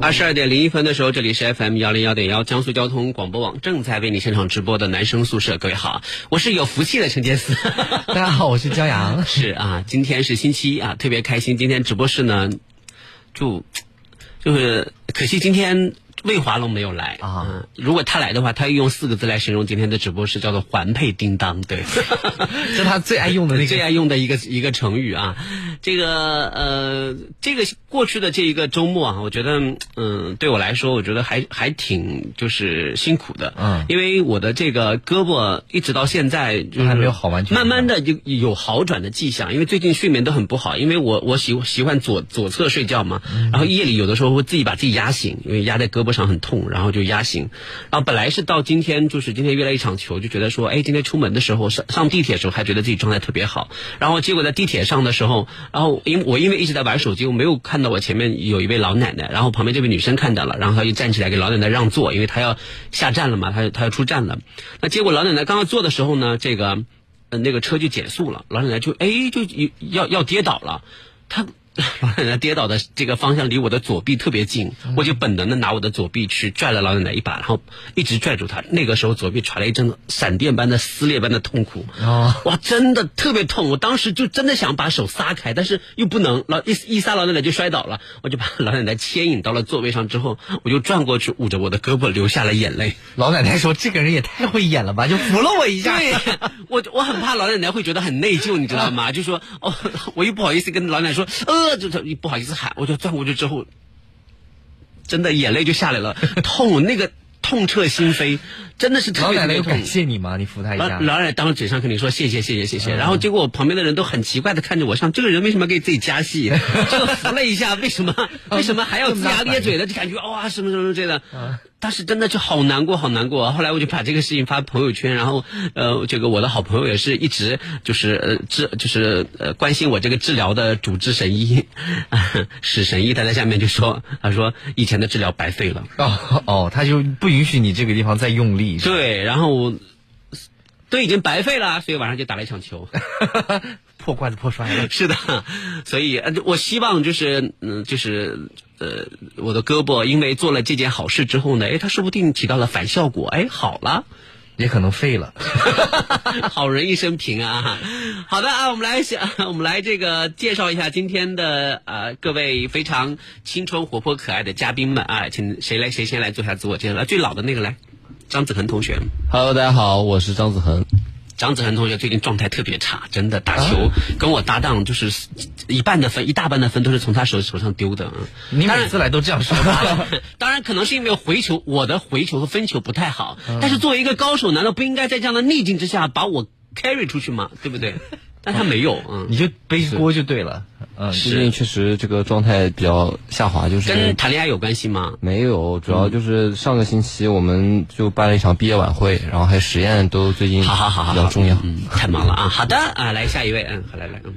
二十二点零一分的时候，这里是 FM 幺零幺点幺江苏交通广播网正在为你现场直播的男生宿舍。各位好，我是有福气的陈杰斯。大家好，我是焦阳。是啊，今天是星期一啊，特别开心。今天直播室呢，就就是可惜今天。魏华龙没有来啊！如果他来的话，他用四个字来形容今天的直播是，叫做“环佩叮当”。对，这他最爱用的那个最爱用的一个一个成语啊。这个呃，这个过去的这一个周末啊，我觉得嗯，对我来说，我觉得还还挺就是辛苦的。嗯，因为我的这个胳膊一直到现在就还没有好完全，慢慢的就有好转的迹象。因为最近睡眠都很不好，因为我我喜喜欢左左侧睡觉嘛，然后夜里有的时候会自己把自己压醒，因为压在胳膊。上很痛，然后就压醒，然后本来是到今天，就是今天约了一场球，就觉得说，哎，今天出门的时候上上地铁的时候还觉得自己状态特别好，然后结果在地铁上的时候，然后因我因为一直在玩手机，我没有看到我前面有一位老奶奶，然后旁边这位女生看到了，然后她就站起来给老奶奶让座，因为她要下站了嘛，她她要出站了，那结果老奶奶刚刚坐的时候呢，这个那个车就减速了，老奶奶就哎就要要跌倒了，她。老奶奶跌倒的这个方向离我的左臂特别近，我就本能的拿我的左臂去拽了老奶奶一把，然后一直拽住她。那个时候左臂传来一阵闪电般的撕裂般的痛苦，哇，真的特别痛！我当时就真的想把手撒开，但是又不能，老一一撒老奶奶就摔倒了。我就把老奶奶牵引到了座位上之后，我就转过去捂着我的胳膊流下了眼泪。老奶奶说：“这个人也太会演了吧！”就扶了我一下。对，我我很怕老奶奶会觉得很内疚，你知道吗？就说哦，我又不好意思跟老奶奶说，呃。就他不好意思喊，我就转过去之后，真的眼泪就下来了，痛，那个痛彻心扉，真的是特别特。感谢你吗？你扶他一下。老奶奶当着嘴上肯定说谢谢谢谢谢谢，然后结果我旁边的人都很奇怪的看着我，像这个人为什么给自己加戏？就扶了一下，为什么为什么还要龇牙咧嘴的？就感觉哇什么什么之类的。当时真的就好难过，好难过。后来我就把这个事情发朋友圈，然后呃，这个我的好朋友也是一直就是呃治就是呃关心我这个治疗的主治神医 史神医，他在下面就说，他说以前的治疗白费了。哦 哦，他就不允许你这个地方再用力。对，然后都已经白费了，所以晚上就打了一场球。破罐子破摔了。是的，所以呃，我希望就是嗯，就是呃，我的胳膊因为做了这件好事之后呢，哎，它说不定起到了反效果，哎，好了，也可能废了。好人一生平啊！好的啊，我们来想，我们来这个介绍一下今天的呃各位非常青春活泼可爱的嘉宾们啊，请谁来谁先来做下自我介绍？最老的那个来，张子恒同学。Hello，大家好，我是张子恒。张子恒同学最近状态特别差，真的打球跟我搭档就是一半的分，一大半的分都是从他手手上丢的。你每次来都这样说，当然可能是因为回球，我的回球和分球不太好。但是作为一个高手，难道不应该在这样的逆境之下把我 carry 出去吗？对不对？但他没有，嗯，你就背锅就对了。嗯，最近确实这个状态比较下滑，就是跟谈恋爱有关系吗？没有，主要就是上个星期我们就办了一场毕业晚会，然后还有实验，都最近好好好比较重要。嗯，太忙了啊！好的啊，来下一位，嗯，好来来，嗯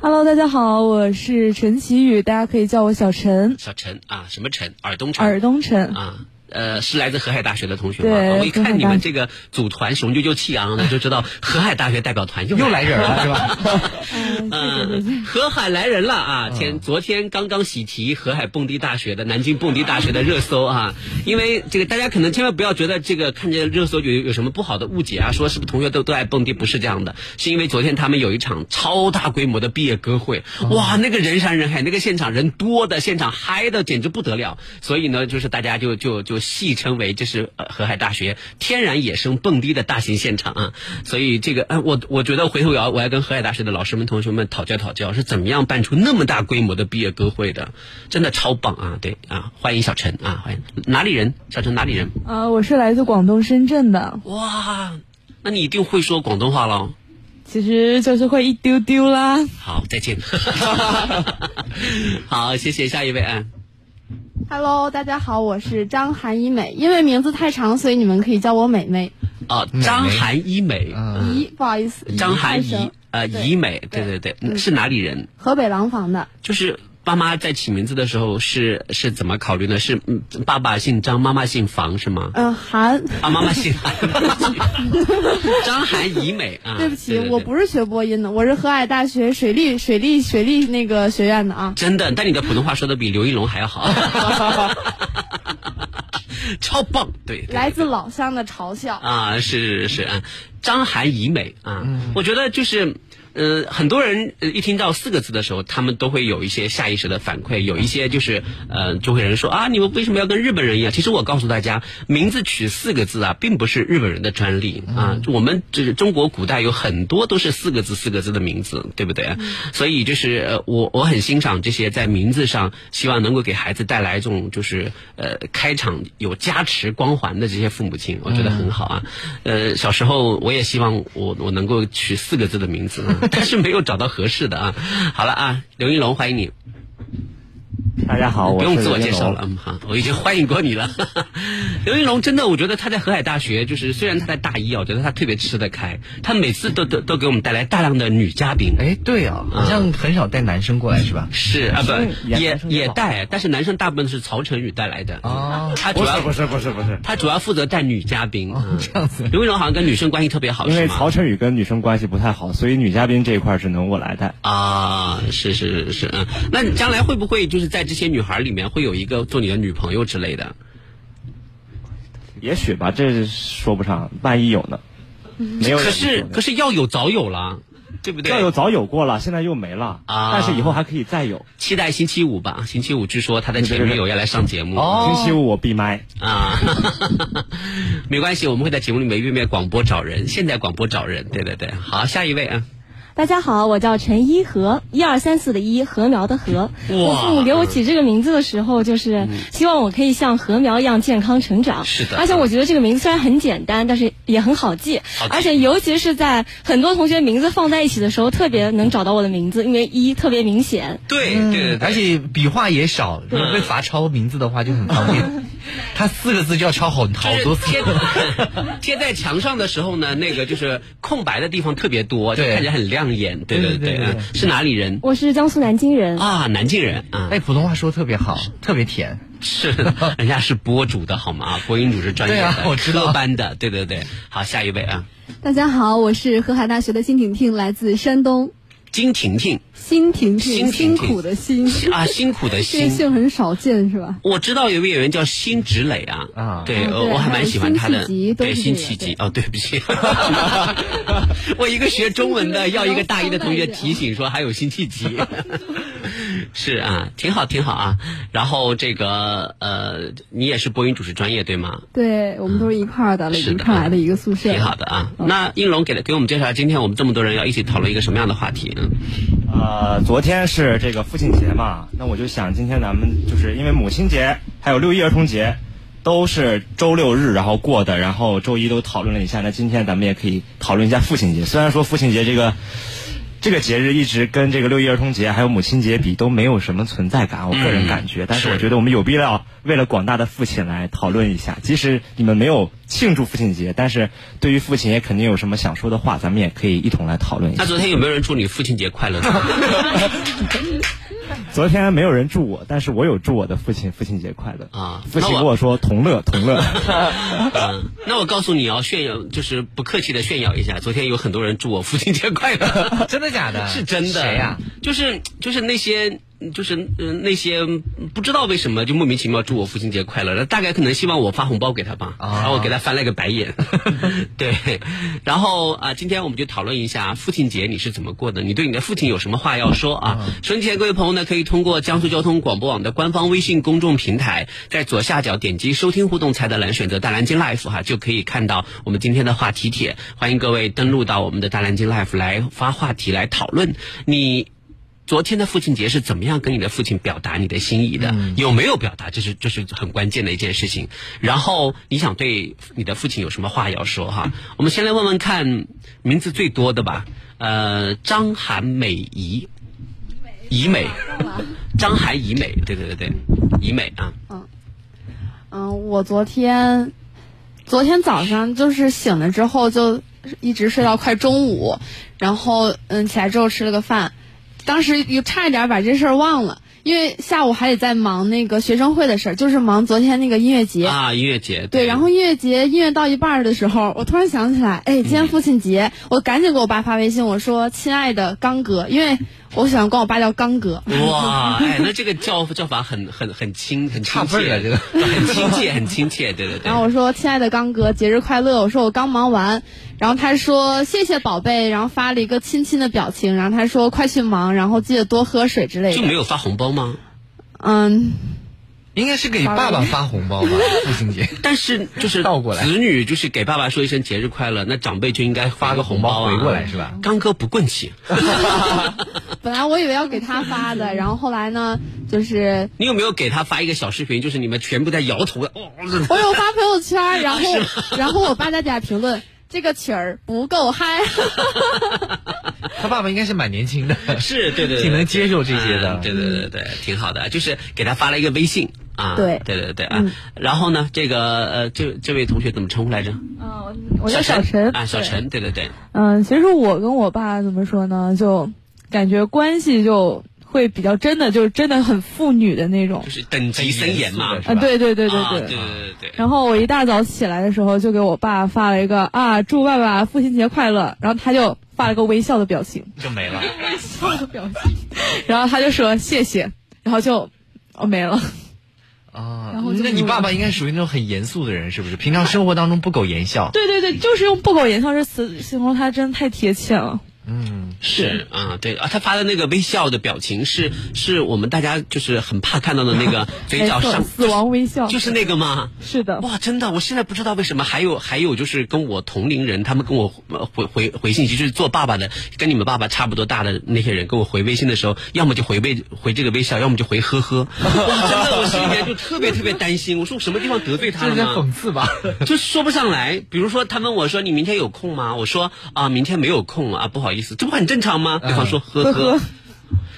，Hello，大家好，我是陈奇宇，大家可以叫我小陈。小陈啊，什么陈？尔东陈。尔东陈啊。呃，是来自河海大学的同学吗？我一看你们这个组团雄赳赳气昂昂的，就知道河海大学代表团又 又来人了，是吧？嗯，河海来人了啊！前昨天刚刚喜提河海蹦迪大学的南京蹦迪大学的热搜啊，因为这个大家可能千万不要觉得这个看见热搜有有什么不好的误解啊，说是不是同学都都爱蹦迪？不是这样的，是因为昨天他们有一场超大规模的毕业歌会，哇，那个人山人海，那个现场人多的，现场嗨的简直不得了，所以呢，就是大家就就就。戏称为这是河海大学天然野生蹦迪的大型现场啊，所以这个，我我觉得回头我要我要跟河海大学的老师们同学们讨教讨教，是怎么样办出那么大规模的毕业歌会的，真的超棒啊！对啊，欢迎小陈啊，欢迎哪里人？小陈哪里人？啊，我是来自广东深圳的。哇，那你一定会说广东话喽？其实就是会一丢丢啦。好，再见。好，谢谢下一位啊。Hello，大家好，我是张涵一美。因为名字太长，所以你们可以叫我美美。哦，张涵怡美，嗯怡，不好意思，张涵怡怡，呃，对怡美，对对对，嗯是哪里人？河北廊坊的，就是爸妈在起名字的时候是是怎么考虑呢？是嗯，爸爸姓张，妈妈姓房是吗？嗯，韩。啊，妈妈姓韩，张涵怡美啊。对不起，对我不是学播音的，我是河海大学水利水利水利那个学院的啊。真的，但你的普通话说的比刘一龙还要好，超棒，对，对来自老乡的嘲笑。啊，是是是啊，张涵怡美啊，嗯我觉得就是。呃，很多人呃一听到四个字的时候，他们都会有一些下意识的反馈，有一些就是呃，就会有人说啊，你们为什么要跟日本人一样？其实我告诉大家，名字取四个字啊，并不是日本人的专利啊，我们这个中国古代有很多都是四个字四个字的名字，对不对？所以就是呃我我很欣赏这些在名字上希望能够给孩子带来这种就是呃开场有加持光环的这些父母亲，我觉得很好啊。呃，小时候我也希望我我能够取四个字的名字，啊 但是没有找到合适的啊。好了啊，刘一龙，欢迎你。大家好，我不用自我介绍了，嗯好，我已经欢迎过你了。刘云龙真的，我觉得他在河海大学，就是虽然他在大一啊，我觉得他特别吃得开，他每次都都都给我们带来大量的女嘉宾。哎，对啊，好像很少带男生过来是吧？是啊，不也也带，但是男生大部分是曹晨宇带来的。哦他主要不是不是不是他主要负责带女嘉宾。嗯这样子刘云龙好像跟女生关系特别好，因为是曹晨宇跟女生关系不太好，所以女嘉宾这一块只能我来带。啊，是是是是，嗯，那你将来会不会就是在这些女孩里面会有一个做你的女朋友之类的？也许吧，这说不上，万一有呢？没有可。是可是要有早有了，对不对？要有早有过了，现在又没了啊但是以后还可以再有。期待星期五吧，星期五据说他的前女友要来上节目。哦星期五我闭麦。啊，没关系，我们会在节目里面约面广播找人，现在广播找人，对对对。好，下一位啊，大家好，我叫陈一禾，一二三四的一，禾苗的禾。我父母给我起这个名字的时候，就是希望我可以像禾苗一样健康成长。是的而且我觉得这个名字虽然很简单，但是也很好记。好记而且尤其是在很多同学名字放在一起的时候，特别能找到我的名字，因为一特别明显。对对对对，而且笔画也少，如果被罚抄名字的话就很方便。他四个字就要抄好好多次。贴贴在墙上的时候呢，那个就是空白的地方特别多，就看起来很亮眼。对对对对对嗯是哪里人？我是江苏南京人。啊，南京人啊，哎，普通话说得特别好，特别甜。是，人家是播主的好吗？播音主持专业的，啊我知道科班的，对对对。好，下一位啊，大家好，我是河海大学的辛婷婷，来自山东。金婷婷辛婷婷，辛苦的辛，啊，辛苦的这个辛。姓很少见是吧？我知道有一位演员叫辛芷蕾啊，啊。对，啊对呃我还蛮喜欢他的，对，辛弃疾。哦，对不起，我一个学中文的，要一个大一的同学提醒说还有辛弃疾，是啊，挺好挺好啊。然后这个呃，你也是播音主持专业对吗？对我们都是一块儿的，一块儿来的一个宿舍。挺好的啊。那应龙给了给我们介绍，今天我们这么多人要一起讨论一个什么样的话题？嗯，呃，昨天是这个父亲节嘛，那我就想今天咱们就是因为母亲节还有六一儿童节都是周六日然后过的，然后周一都讨论了一下，那今天咱们也可以讨论一下父亲节。虽然说父亲节这个这个节日一直跟这个六一儿童节还有母亲节比都没有什么存在感，我个人感觉，但是我觉得我们有必要为了广大的父亲来讨论一下，即使你们没有庆祝父亲节，但是对于父亲也肯定有什么想说的话，咱们也可以一同来讨论一下那。昨天有没有人祝你父亲节快乐呢？昨天没有人祝我，但是我有祝我的父亲父亲节快乐啊父亲跟我说同乐同乐。嗯，那我告诉你要，炫耀就是不客气的炫耀一下，昨天有很多人祝我父亲节快乐。真的假的？是真的。谁呀？就是就是那些就是呃那些不知道为什么就莫名其妙祝我父亲节快乐，大概可能希望我发红包给他吧，啊然后我给他翻了个白眼。对，然后啊、今天我们就讨论一下父亲节你是怎么过的，你对你的父亲有什么话要说啊？收音机前各位朋友呢，可以通过江苏交通广播网的官方微信公众平台，在左下角点击收听互动菜单栏，选择大蓝鲸 Life 哈、就可以看到我们今天的话题帖。欢迎各位登录到我们的大蓝鲸 Life 来发话题来讨论你。昨天的父亲节是怎么样跟你的父亲表达你的心意的？有没有表达？这是这是很关键的一件事情。然后你想对你的父亲有什么话要说哈？我们先来问问看名字最多的吧。呃，张涵美怡，怡美，张涵怡美，对对对对，怡美啊，嗯，我昨天昨天早上就是醒了之后就一直睡到快中午，然后嗯起来之后吃了个饭，当时又差一点把这事儿忘了。因为下午还得在忙那个学生会的事儿，就是忙昨天那个音乐节啊，音乐节对。然后音乐节音乐到一半的时候，我突然想起来，哎，今天父亲节，我赶紧给我爸发微信，我说：“亲爱的刚哥，因为我喜欢管我爸叫刚哥。”哇，哎，那这个叫叫法很很很亲，很亲切，这个 很亲切，很亲切，对对对。然后我说：“亲爱的刚哥，节日快乐！”我说我刚忙完，然后他说：“谢谢宝贝。”然后发了一个亲亲的表情，然后他说：“快去忙，然后记得多喝水之类的。”就没有发红包吗？嗯，应该是给爸爸发红包吧，父亲节。但是就是倒过来，子女就是给爸爸说一声节日快乐，那长辈就应该发个红包回过来是吧？刚哥不棍气。本来我以为要给他发的，然后后来呢，就是你有没有给他发一个小视频？就是你们全部在摇头的。我有发朋友圈，然后 然后我爸在底下评论。这个曲儿不够嗨，他爸爸应该是蛮年轻的，是对对，挺能接受这些的，对对对对，挺好的。就是给他发了一个微信啊，对对对对啊。然后呢，这个呃，这这位同学怎么称呼来着？嗯，我叫小陈啊，小陈，对对对。嗯，其实我跟我爸怎么说呢，就感觉关系就。会比较真的就是真的很妇女的那种。就是等级森严嘛啊对对对对对。对对然后我一大早起来的时候就给我爸发了一个啊祝爸爸父亲节快乐。然后他就发了个微笑的表情。就没了。微笑的表情然后他就说谢谢。然后就哦没了。啊那你爸爸应该属于那种很严肃的人是不是？平常生活当中不苟言笑。对对对就是用不苟言笑这词形容他真的太贴切了。嗯，是啊，对啊，他发的那个微笑的表情是是我们大家就是很怕看到的那个 嘴角上死亡微笑，就是那个吗？是的，哇，真的，我现在不知道为什么还有还有就是跟我同龄人，他们跟我回回回信息，就是做爸爸的，跟你们爸爸差不多大的那些人，跟我回微信的时候，要么就回微回这个微笑，要么就回呵呵。哇，真的，我心里面就特别特别担心，我说我什么地方得罪他了吗？讽刺吧，就说不上来。比如说他问我说你明天有空吗？我说啊，明天没有空啊，不好意思，这不很正常。吗？对方说呵呵，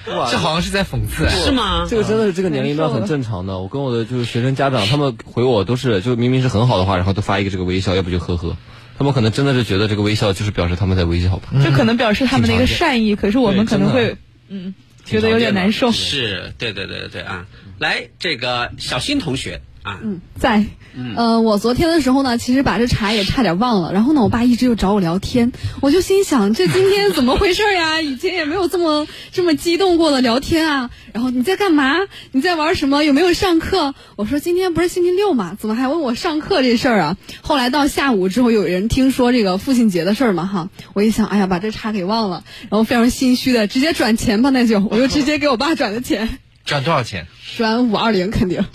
哇，这好像是在讽刺，是吗？这个真的是这个年龄段很正常的。我跟我的就是学生家长，他们回我都是就明明是很好的话，然后都发一个这个微笑，要不就呵呵。他们可能真的是觉得这个微笑就是表示他们在微笑吧，就可能表示他们的一个善意。可是我们可能会嗯觉得有点难受。是对对对对对啊！来，这个小新同学。嗯，在，呃，我昨天的时候呢，其实把这茬也差点忘了。然后呢，我爸一直又找我聊天，我就心想，这今天怎么回事呀？以前也没有这么这么激动过的聊天啊。然后你在干嘛？你在玩什么？有没有上课？我说今天不是星期六嘛，怎么还问我上课这事儿啊？后来到下午之后，有人听说这个父亲节的事儿嘛，哈，我一想，哎呀，把这茬给忘了，然后非常心虚的直接转钱吧，那就我就直接给我爸转的钱。转多少钱？转五二零，肯定。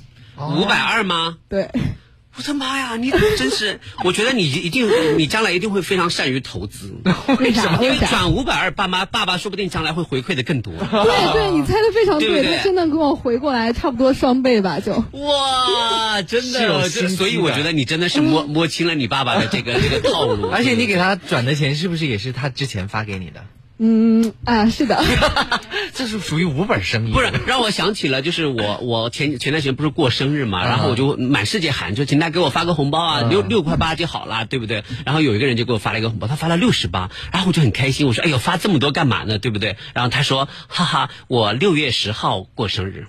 五百二吗？对，我的妈呀！你真是，我觉得你一定，你将来一定会非常善于投资。为什么？因为转五百二，爸妈爸爸说不定将来会回馈的更多。对对，你猜的非常对，他真的给我回过来差不多双倍吧？就哇，真的，所以我觉得你真的是摸摸清了你爸爸的这个这个套路。而且你给他转的钱是不是也是他之前发给你的？嗯啊，是的，这是属于无本生意。不是，让我想起了，就是我我前前段时间不是过生日嘛，然后我就满世界喊，就请大家给我发个红包啊，六六块八就好了，对不对？然后有一个人就给我发了一个红包，他发了六十八，然后我就很开心，我说哎呦发这么多干嘛呢？对不对？然后他说哈哈，我六月十号过生日，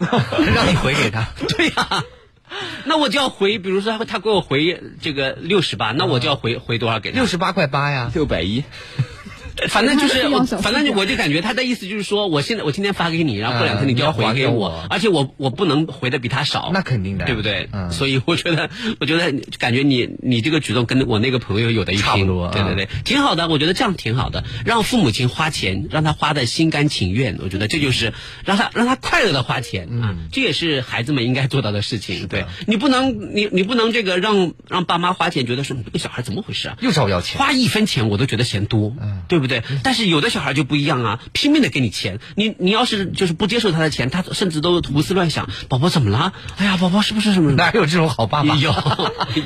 让你回给他。对呀，那我就要回，比如说他给我回这个六十八，那我就要回回多少给他？六十八块八呀，六百一。反正就是，反正我就感觉他的意思就是说，我现在我今天发给你，然后过两天你就要还给我，而且我我不能回的比他少，那肯定的，对不对？所以我觉得，我觉得感觉你你这个举动跟我那个朋友有的一拼，对对对，挺好的，我觉得这样挺好的，让父母亲花钱，让他花的心甘情愿，我觉得这就是让他让他快乐的花钱啊，这也是孩子们应该做到的事情。对。你不能你你不能这个让让爸妈花钱，觉得说你这个小孩怎么回事啊？又找我要钱，花一分钱我都觉得嫌多，对不对？但是有的小孩就不一样啊，拼命的给你钱，你你要是就是不接受他的钱，他甚至都胡思乱想。宝宝怎么了？哎呀，宝宝是不是什么？哪有这种好爸爸？有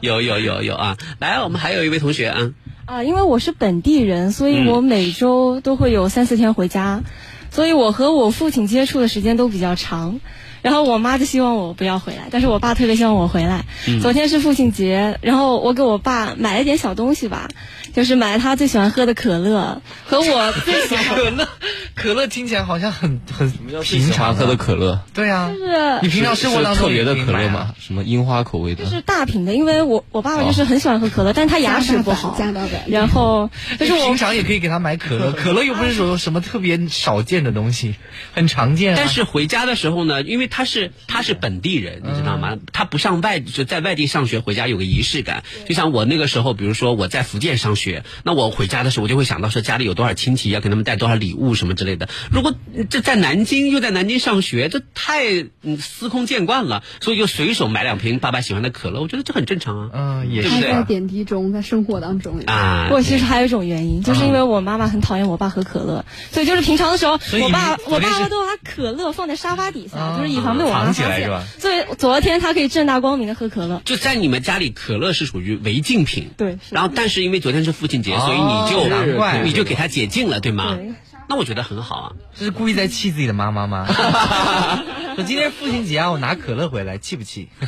有有有有有啊！来，我们还有一位同学啊啊，因为我是本地人，所以我每周都会有三四天回家。所以我和我父亲接触的时间都比较长。然后我妈就希望我不要回来，但是我爸特别希望我回来。昨天是父亲节，然后我给我爸买了点小东西吧，就是买了他最喜欢喝的可乐和我最喜欢 可乐，可乐听起来好像很很平常喝的可乐，对啊，就是你平常生活当中特别的可乐吗？什么樱花口味的？就是大瓶的，因为我我爸爸就是很喜欢喝可乐，但是他牙齿不好，加到版然后就是我平常也可以给他买可乐，可乐又不是说什么特别少见的东西，很常见啊。但是回家的时候呢，因为他是他是本地人，你知道吗？他不上外就在外地上学，回家有个仪式感。就像我那个时候，比如说我在福建上学，那我回家的时候，我就会想到说家里有多少亲戚，要给他们带多少礼物什么之类的。如果这在南京又在南京上学，这太嗯司空见惯了，所以就随手买两瓶爸爸喜欢的可乐，我觉得这很正常啊。嗯，也对不对还在点滴中，在生活当中。啊，我其实还有一种原因，就是因为我妈妈很讨厌我爸喝可乐，所以就是平常的时候，我爸我爸都把可乐放在沙发底下，啊就是以防被我妈藏起发现来是吧。所以昨天他可以正大光明的喝可乐。就在你们家里，可乐是属于违禁品。对然后，但是因为昨天是父亲节，所以你哦就难怪你就给他解禁了，对吗？对那我觉得很好啊。这是故意在气自己的妈妈吗？我今天父亲节啊，我拿可乐回来，气不气？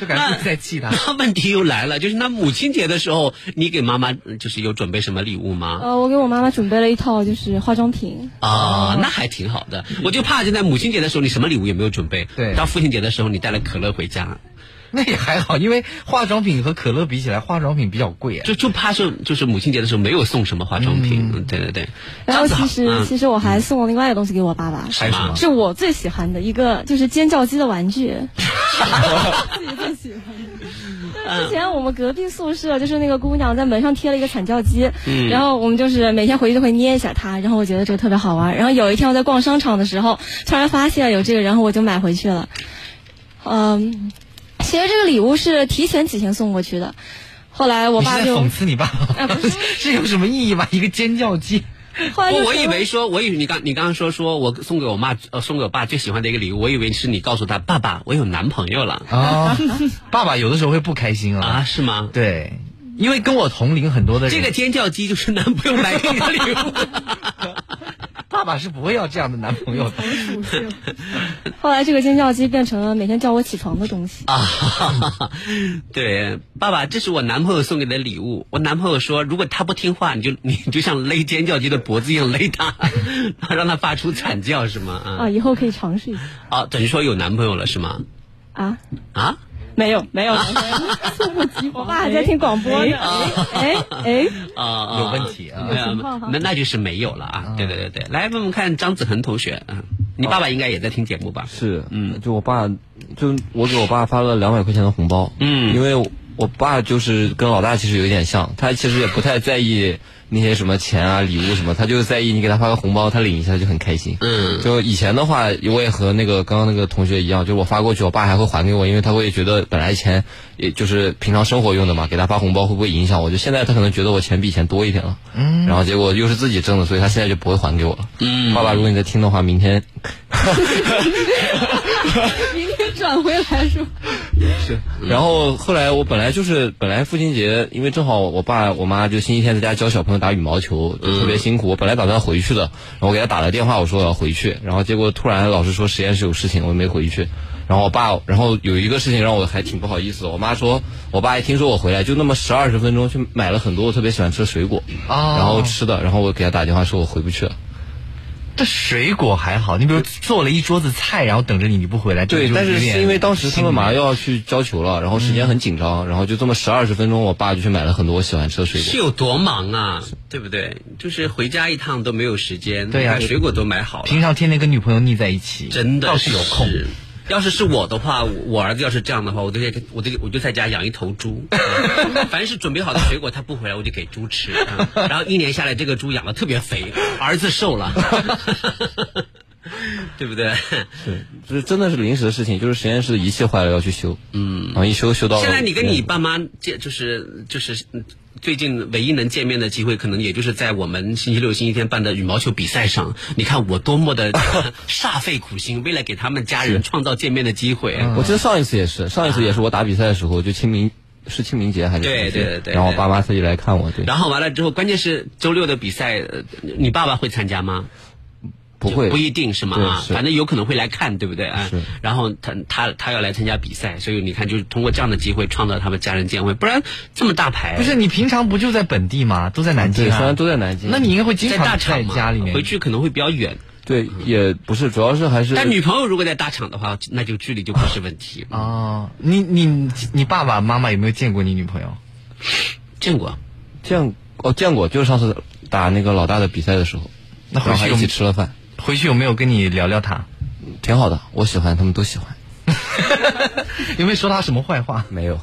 就感觉在气他。那问题又来了，就是那母亲节的时候，你给妈妈呃就是有准备什么礼物吗？呃，我给我妈妈准备了一套就是化妆品，啊，那还挺好的。我就怕就在母亲节的时候，你什么礼物也没有准备。对到父亲节的时候，你带了可乐回家，那也还好，因为化妆品和可乐比起来，化妆品比较贵啊。就就怕是就是母亲节的时候没有送什么化妆品。嗯，对对对。然后其实、嗯其实我还送了另外一个东西给我爸爸，什么？是我最喜欢的一个就是尖叫鸡的玩具，自己最喜欢的。之前我们隔壁宿舍就是那个姑娘在门上贴了一个惨叫鸡，嗯然后我们就是每天回去都会捏一下它，然后我觉得这个特别好玩。然后有一天我在逛商场的时候，突然发现有这个，然后我就买回去了。嗯，其实这个礼物是提前几天送过去的，后来我你是在爸就讽刺你爸爸啊不是 是有什么意义吗？一个尖叫鸡，我以为说，我以为你刚你刚刚说说我送给我妈呃送给我爸最喜欢的一个礼物，我以为是你告诉他爸爸我有男朋友了啊，爸爸有的时候会不开心啊。啊？是吗？对，因为跟我同龄很多的人，这个尖叫鸡就是男朋友买给你的礼物。爸爸是不会要这样的男朋友的。后来这个尖叫鸡变成了每天叫我起床的东西。啊，对，爸爸，这是我男朋友送给的礼物。我男朋友说，如果他不听话，你就你就像勒尖叫鸡的脖子一样勒他，然后让他发出惨叫，是吗？啊啊，以后可以尝试一下啊，等于说有男朋友了是吗？啊。啊？没有没有，我爸还在听广播呢。哎哎，啊啊，有问题啊。没有情况哈那那就是没有了啊！对对对对，来我们看张子恒同学，嗯，你爸爸应该也在听节目吧？是，嗯。就我爸，就我给我爸发了两百块钱的红包，嗯。因为我我爸就是跟老大其实有点像，他其实也不太在意那些什么钱啊、礼物什么，他就是在意你给他发个红包，他领一下就很开心。嗯就以前的话，我也和那个刚刚那个同学一样，就我发过去，我爸还会还给我，因为他会觉得本来钱也就是平常生活用的嘛，给他发红包会不会影响我？就现在他可能觉得我钱比以前多一点了，嗯，然后结果又是自己挣的，所以他现在就不会还给我了。嗯爸爸，如果你在听的话，明天 明天转回来是吧？是，然后后来我本来就是本来父亲节，因为正好我爸我妈就星期天在家教小朋友打羽毛球，就特别辛苦。我本来打算回去的，然后我给他打了电话，我说我要回去，然后结果突然老师说实验室有事情，我没回去。然后我爸，然后有一个事情让我还挺不好意思的。我妈说，我爸一听说我回来，就那么十二十分钟去买了很多我特别喜欢吃的水果，哦然后吃的，然后我给他打电话说我回不去了。这水果还好，你比如做了一桌子菜，然后等着你，你不回来，对，但是是因为当时他们马上又。要去交球了，然后时间很紧张，然后就这么十二十分钟，我爸就去买了很多我喜欢吃的水果是。有多忙啊，对不对？就是回家一趟都没有时间，对呀把水果都买好了，平常天天跟女朋友腻在一起，真的倒是有空。是要是是我的话，我我儿子要是这样的话，我就在我就我就在家养一头猪，嗯凡是准备好的水果他不回来，我就给猪吃，嗯然后一年下来，这个猪养的特别肥，儿子瘦了，对不对？是，就是真的是临时的事情，就是实验室的仪器坏了要去修，嗯，然后一修修到。现在你跟你爸妈这就是就是嗯最近唯一能见面的机会，可能也就是在我们星期六、星期天办的羽毛球比赛上。你看我多么的 煞费苦心，为了给他们家人创造见面的机会。我记得上一次也是，上一次也是我打比赛的时候，就清明是清明节还是对什么对对对然后我爸妈特意来看我，对，然后完了之后，关键是周六的比赛，呃你爸爸会参加吗？不会不一定是吗？啊，反正有可能会来看，对不对啊？是然后他他他要来参加比赛，所以你看，就是通过这样的机会创造他们家人见会，不然这么大牌，不是你平常不就在本地吗？都在南京对，虽然啊。都在南京，那你应该会经常在大厂嘛家里面回去可能会比较远。对也不是，主要是还是但女朋友如果在大厂的话，那就距离就不是问题。哦，你你你爸爸妈妈有没有见过你女朋友？见过，见哦见过，就是上次打那个老大的比赛的时候，那回去一起吃了饭，回去有没有跟你聊聊他？挺好的，我喜欢，他们都喜欢，有没有说他什么坏话？没有。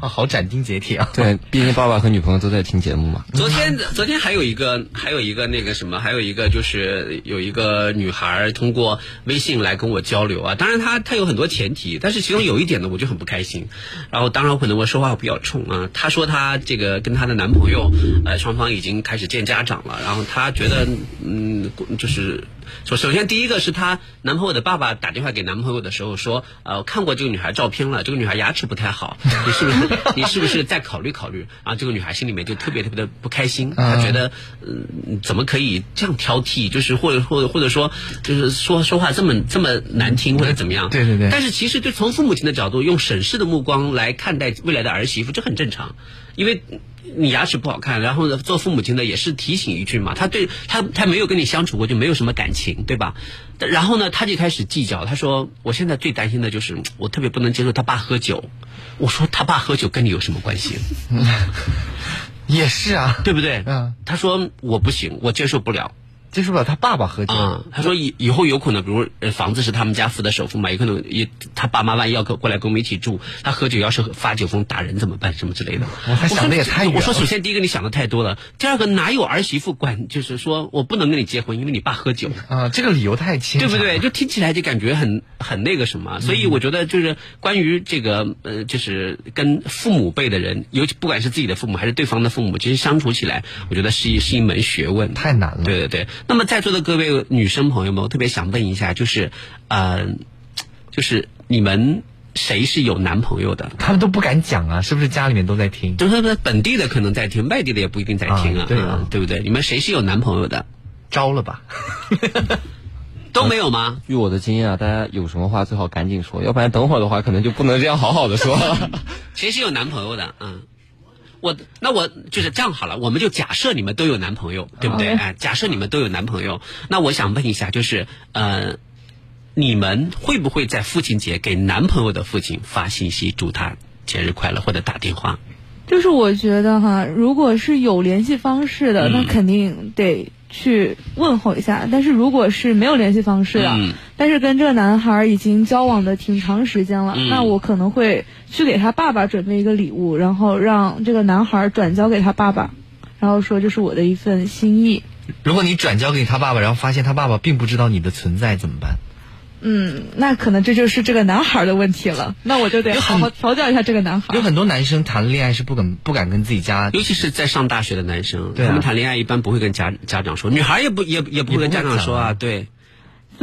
啊，好斩钉截铁啊！对，毕竟爸爸和女朋友都在听节目嘛。昨天昨天还有一个还有一个那个什么，还有一个就是有一个女孩儿通过微信来跟我交流啊。当然她她有很多前提，但是其中有一点呢，我就很不开心。然后当然可能我说话比较冲啊。她说她这个跟她的男朋友呃双方已经开始见家长了，然后她觉得嗯就是。首首先，第一个是她男朋友的爸爸打电话给男朋友的时候说，呃，我看过这个女孩照片了，这个女孩牙齿不太好，你是不是你是不是再考虑考虑？啊，这个女孩心里面就特别特别的不开心，她觉得，嗯，怎么可以这样挑剔？就是或者或者或者说，就是说说话这么这么难听或者怎么样？对对对但是其实就从父母亲的角度，用审视的目光来看待未来的儿媳妇，这很正常，因为。你牙齿不好看，然后呢，做父母亲的也是提醒一句嘛。他对他他没有跟你相处过，就没有什么感情，对吧？然后呢，他就开始计较。他说：“我现在最担心的就是，我特别不能接受他爸喝酒。”我说：“他爸喝酒跟你有什么关系？也是啊，对不对？”嗯，他说：“我不行，我接受不了。”接受不是他爸爸喝酒。啊、他说以以后有可能，比如呃房子是他们家付的首付嘛，有可能也他爸妈万一要过来跟我们一起住，他喝酒要是发酒疯打人怎么办？什么之类的。我还想的也太远我说首先第一个你想的太多了，第二个哪有儿媳妇管就是说我不能跟你结婚，因为你爸喝酒。啊，这个理由太牵强，对不对？就听起来就感觉很很那个什么，所以我觉得就是关于这个呃，就是跟父母辈的人，尤其不管是自己的父母还是对方的父母，其实相处起来，我觉得是一是一门学问，太难了。对对对。那么在座的各位女生朋友们，我特别想问一下，就是呃，就是你们谁是有男朋友的？他们都不敢讲啊，是不是家里面都在听？就是本地的可能在听，外地的也不一定在听啊，啊对啊嗯对不对？你们谁是有男朋友的？招了吧？都没有吗？据我的经验啊，大家有什么话最好赶紧说，要不然等会儿的话可能就不能这样好好的说了。谁是有男朋友的？嗯，我那我就是这样好了，我们就假设你们都有男朋友，对不对？哎，假设你们都有男朋友，那我想问一下，就是呃，你们会不会在父亲节给男朋友的父亲发信息祝他节日快乐，或者打电话？就是我觉得哈，如果是有联系方式的，嗯那肯定得去问候一下。但是如果是没有联系方式的，嗯但是跟这个男孩已经交往的挺长时间了，嗯那我可能会去给他爸爸准备一个礼物，然后让这个男孩转交给他爸爸，然后说这是我的一份心意。如果你转交给他爸爸，然后发现他爸爸并不知道你的存在，怎么办？嗯，那可能这就是这个男孩的问题了，那我就得好好调教一下这个男孩。有很多男生谈恋爱是不敢不敢跟自己家，尤其是在上大学的男生，对啊他们谈恋爱一般不会跟家家长说，女孩也不也也不会跟家长说啊，对。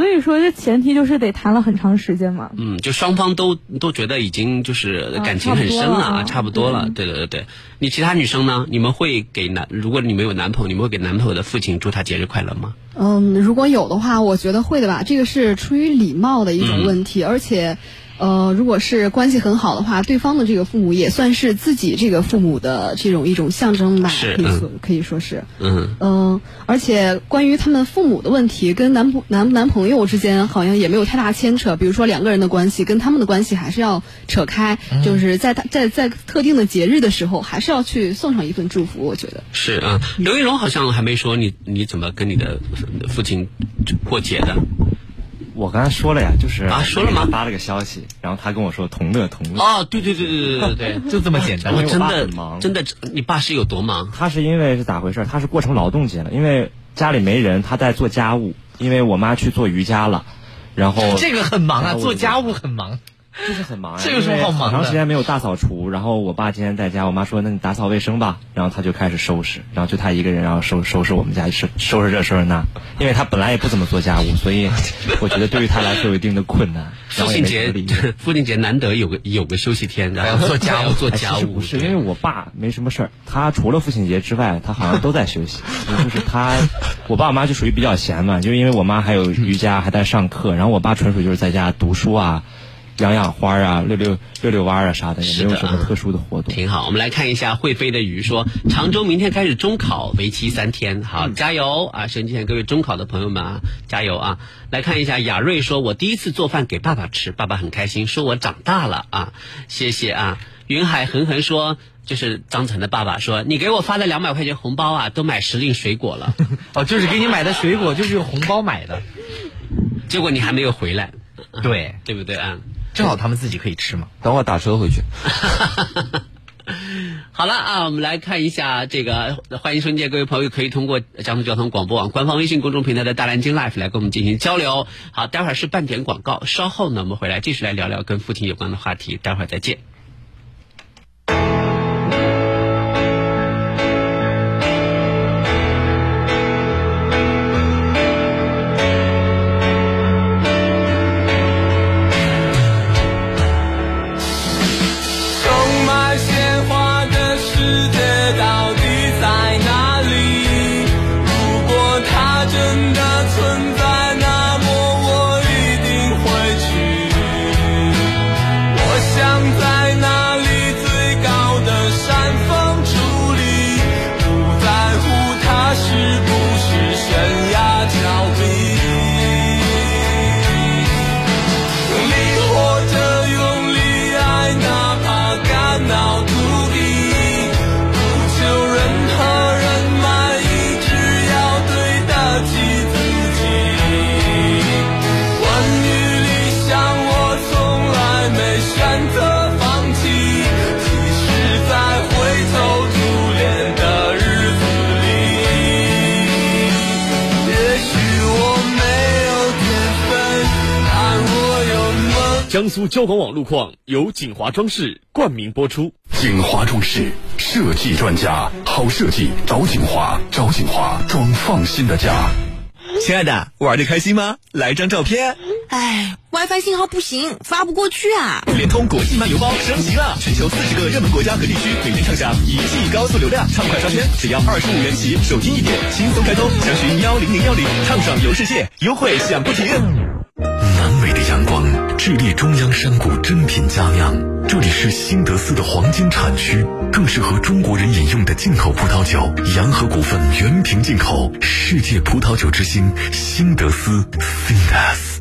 所以说，这前提就是得谈了很长时间嘛。嗯，就双方都都觉得已经就是感情很深了啊，差不多了。对对对对，你其他女生呢？你们会给男，如果你们有男朋友，你们会给男朋友的父亲祝他节日快乐吗？嗯，如果有的话，我觉得会的吧。这个是出于礼貌的一种问题，而且，呃，如果是关系很好的话，对方的这个父母也算是自己这个父母的这种一种象征吧，可以说、可以说是。嗯嗯，而且关于他们父母的问题，跟男朋男男朋友之间好像也没有太大牵扯。比如说两个人的关系，跟他们的关系还是要扯开，就是在他在在特定的节日的时候，还是要去送上一份祝福。我觉得是啊，刘玉荣好像还没说你你怎么跟你的父亲过节的。我刚才说了呀，就是啊说了吗发了个消息，然后他跟我说同乐同乐。哦，对对对对对对对，就这么简单。我真的很忙真的，你爸是有多忙？他是因为是咋回事？他是过成劳动节了，因为家里没人，他在做家务。因为我妈去做瑜伽了，然后这个很忙啊，做家务很忙。就是很忙呀。这有什么好忙长时间没有大扫除，然后我爸今天在家，我妈说：“那你打扫卫生吧。”然后他就开始收拾，然后就他一个人，然后收收拾我们家，收收拾这收拾那。因为他本来也不怎么做家务，所以我觉得对于他来说有一定的困难。父亲节父亲节难得有个有个休息天，然后做家务做哎家务，不是，因为我爸没什么事儿，他除了父亲节之外，他好像都在休息。就是他，我爸我妈就属于比较闲嘛，就是因为我妈还有瑜伽，还在上课，然后我爸纯属就是在家读书啊、养养花啊、遛遛遛遛弯啊啥的，也没有什么特殊的活动。挺好。我们来看一下会飞的鱼说，常州明天开始中考，为期三天，好，加油啊！收音机前各位中考的朋友们啊，加油啊！来看一下雅瑞说，我第一次做饭给爸爸吃，爸爸很开心，说我长大了啊，谢谢啊。云海恒恒说。就是张晨的爸爸说：“你给我发的两百块钱红包啊，都买时令水果了。哦，就是给你买的水果，就是用红包买的。结果你还没有回来，对，对不对啊？正好他们自己可以吃嘛。等会儿打车回去。好了啊，我们来看一下这个，欢迎收听各位朋友可以通过江苏交通广播网官方微信公众平台的大蓝鲸 Life 来跟我们进行交流。好，待会儿是半点广告，稍后呢我们回来继续来聊聊跟父亲有关的话题，待会儿再见。江苏交管网路况由锦华装饰冠名播出。锦华装饰设计专家，好设计找锦华，找锦华装放心的家。亲爱的，玩的开心吗？来张照片。哎，WiFi 信号不行，发不过去啊！联通国际漫游包升级了，全球四十个热门国家和地区，每天畅享一 G 高速流量，畅快刷圈，只要二十五元起，手机一点，轻松开通。详询幺零零幺零，畅爽游世界，优惠享不停。南美的智利中央山谷珍品佳酿，这里是新德斯的黄金产区，更适合中国人饮用的进口葡萄酒。洋河股份原瓶进口，世界葡萄酒之星，新德斯 Sindas。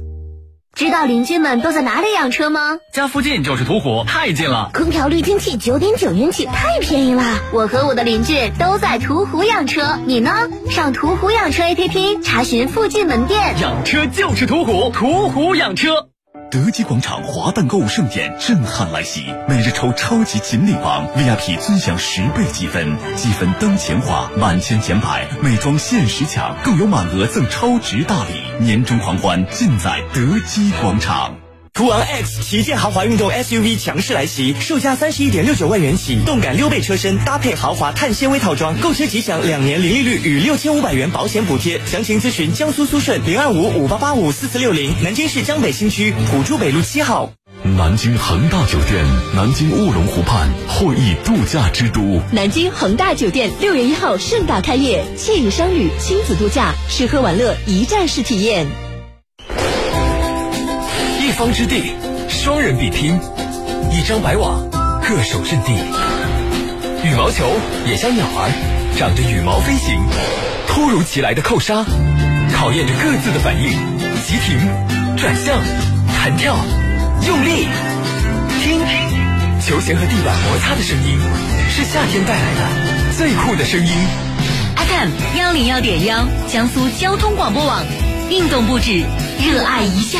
知道邻居们都在哪里养车吗？家附近就是途虎，太近了。空调滤清器九点九元起，太便宜了。我和我的邻居都在途虎养车，你呢？上途虎养车 APP 查询附近门店。养车就是途虎，途虎养车。德基广场华诞购物盛典震撼来袭，每日抽超级锦鲤王 VIP 尊享十倍积分，积分当前花，满千减百，美妆限时抢，更有满额赠超值大礼，年终狂欢尽在德基广场。途昂 X 旗舰豪华运动 SUV 强势来袭，售价三十一点六九万元起，动感溜背车身搭配豪华碳纤维套装，购车即享两年零利率与六千五百元保险补贴。详情咨询江苏苏顺零二五五八八五四四六零，南京市江北新区浦珠北路七号。南京恒大酒店，南京卧龙湖畔会议度假之都。南京恒大酒店六月一号盛大开业，惬意商旅，亲子度假，吃喝玩乐一站式体验。方之地，双人比拼，一张白网，各守阵地。羽毛球也像鸟儿，长着羽毛飞行。突如其来的扣杀，考验着各自的反应。急停，转向，弹跳，用力，听，球鞋和地板摩擦的声音，是夏天带来的最酷的声音。FM 幺零幺点幺，江苏交通广播网，运动不止，热爱一下。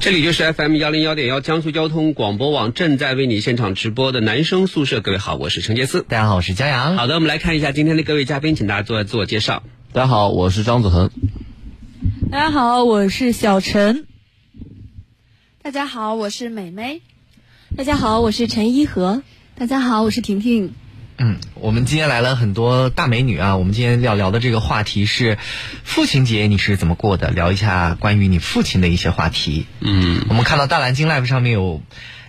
这里就是 FM 幺零幺点幺江苏交通广播网正在为你现场直播的男生宿舍。各位好，我是陈杰思。大家好，我是江阳。好的，我们来看一下今天的各位嘉宾，请大家做自我介绍。大家好，我是张子恒。大家好，我是小陈。大家好，我是美美。大家好，我是陈一和。大家好，我是婷婷。嗯，我们今天来了很多大美女啊！我们今天要聊的这个话题是父亲节你是怎么过的？聊一下关于你父亲的一些话题。嗯，我们看到大蓝鲸 Live 上面有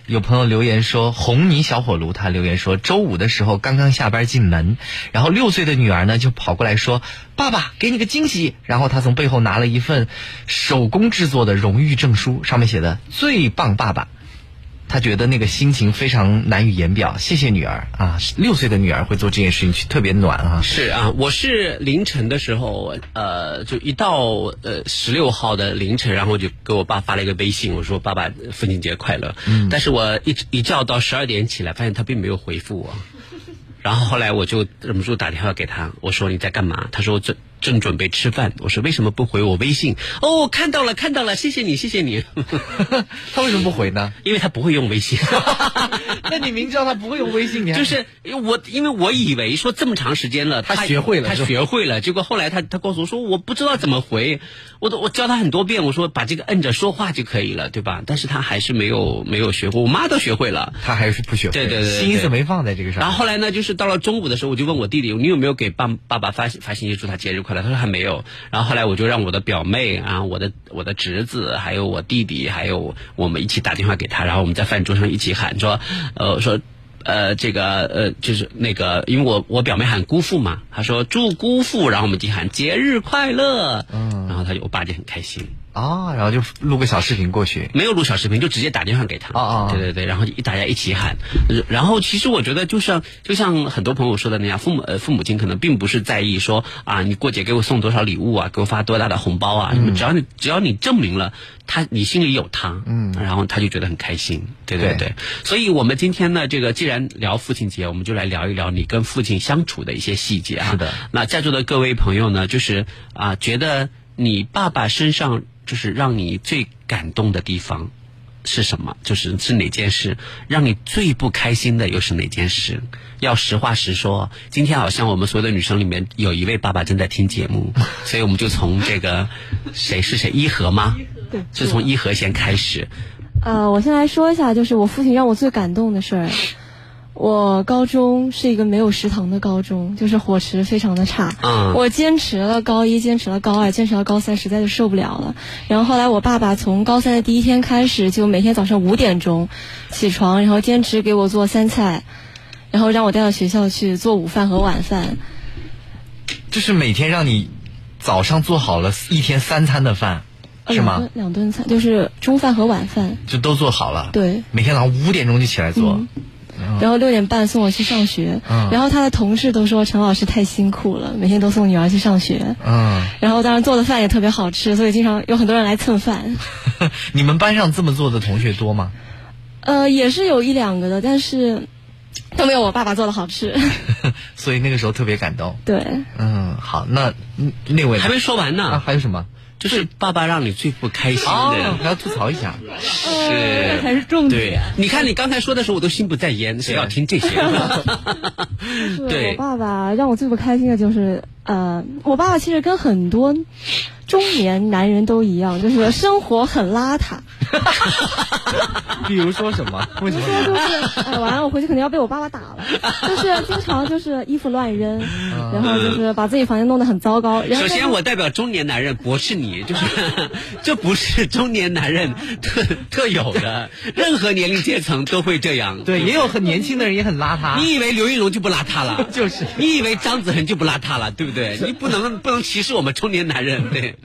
有朋友留言说，红泥小火炉他留言说，周五的时候刚刚下班进门，然后六岁的女儿呢就跑过来说：“爸爸，给你个惊喜。”然后他从背后拿了一份手工制作的荣誉证书，上面写的“最棒爸爸”。他觉得那个心情非常难以言表，谢谢女儿啊！六岁的女儿会做这件事情，特别暖啊！是啊，我是凌晨的时候，呃，就一到呃十六号的凌晨，然后就给我爸发了一个微信，我说爸爸父亲节快乐。嗯，但是我一一觉到十二点起来，发现他并没有回复我，然后后来我就忍不住打电话给他，我说你在干嘛？他说正正准备吃饭。我说为什么不回我微信？哦，看到了，看到了，谢谢你，谢谢你。他为什么不回呢？因为他不会用微信。那你明知道他不会用微信，你就是我，因为我以为说这么长时间了，他学会了他学会了。结果后来他他告诉我说，我不知道怎么回，我都我教他很多遍，我说把这个摁着说话就可以了，对吧？但是他还是没有没有学会，我妈都学会了，他还是不学会，对对对对心思没放在这个上。然后后来呢，就是到了中午的时候，我就问我弟弟，你有没有给爸爸爸发发信息祝他节日快乐？他说还没有。然后后来我就让我的表妹啊，我的我的侄子，还有我弟弟，还有我们一起打电话给他，然后我们在饭桌上一起喊说，呃说。呃，这个呃，就是那个，因为我我表妹喊姑父嘛，她说祝姑父，然后我们一起喊节日快乐，嗯，然后他就我爸就很开心，啊，然后就录个小视频过去，没有录小视频，就直接打电话给他。哦哦对对对，然后一大家一起喊。呃然后其实我觉得，就像就像很多朋友说的那样，父母呃父母亲可能并不是在意说啊，你过节给我送多少礼物啊，给我发多大的红包啊，只要你只要你证明了他你心里有他，嗯，然后他就觉得很开心。对对对对，所以我们今天呢，这个既然聊父亲节，我们就来聊一聊你跟父亲相处的一些细节啊。是的。那在座的各位朋友呢，就是啊，觉得你爸爸身上就是让你最感动的地方是什么？就是是哪件事让你最不开心的？又是哪件事？要实话实说。今天好像我们所有的女生里面有一位爸爸正在听节目，所以我们就从这个谁是谁一和吗？对，是从一和先开始。呃，我先来说一下，就是我父亲让我最感动的事儿。我高中是一个没有食堂的高中，就是伙食非常的差。嗯我坚持了高一，坚持了高二，坚持到高三，实在是受不了了。然后后来我爸爸从高三的第一天开始，就每天早上五点钟起床，然后坚持给我做三菜，然后让我带到学校去做午饭和晚饭。就是每天让你早上做好了一天三餐的饭，是吗呃两顿？两顿菜，就是中饭和晚饭。就都做好了。对，每天早上五点钟就起来做。然后六点半送我去上学，嗯然后他的同事都说陈老师太辛苦了，每天都送女儿去上学。嗯，然后当然做的饭也特别好吃，所以经常有很多人来蹭饭。你们班上这么做的同学多吗？呃，也是有一两个的，但是都没有我爸爸做的好吃。所以那个时候特别感动。对，嗯，好，那嗯那位还没说完呢啊，还有什么？就是爸爸让你最不开心的，哦，还要吐槽一下。是。才是重对，你看你刚才说的时候，我都心不在焉，谁要听这些？是 对。我爸爸让我最不开心的就是，呃，我爸爸其实跟很多中年男人都一样，就是生活很邋遢。比如说什么？为什么？就是，哎，完了，我回去肯定要被我爸爸打了。就是经常就是衣服乱扔，然后就是把自己房间弄得很糟糕。然后首先，我代表中年男人驳斥你，就是 这不是中年男人特特有的，任何年龄阶层都会这样。对，也有很年轻的人也很邋遢。你以为刘玉荣就不邋遢了？就是你以为张子恒就不邋遢了，对不对？对你不能不能歧视我们中年男人，对。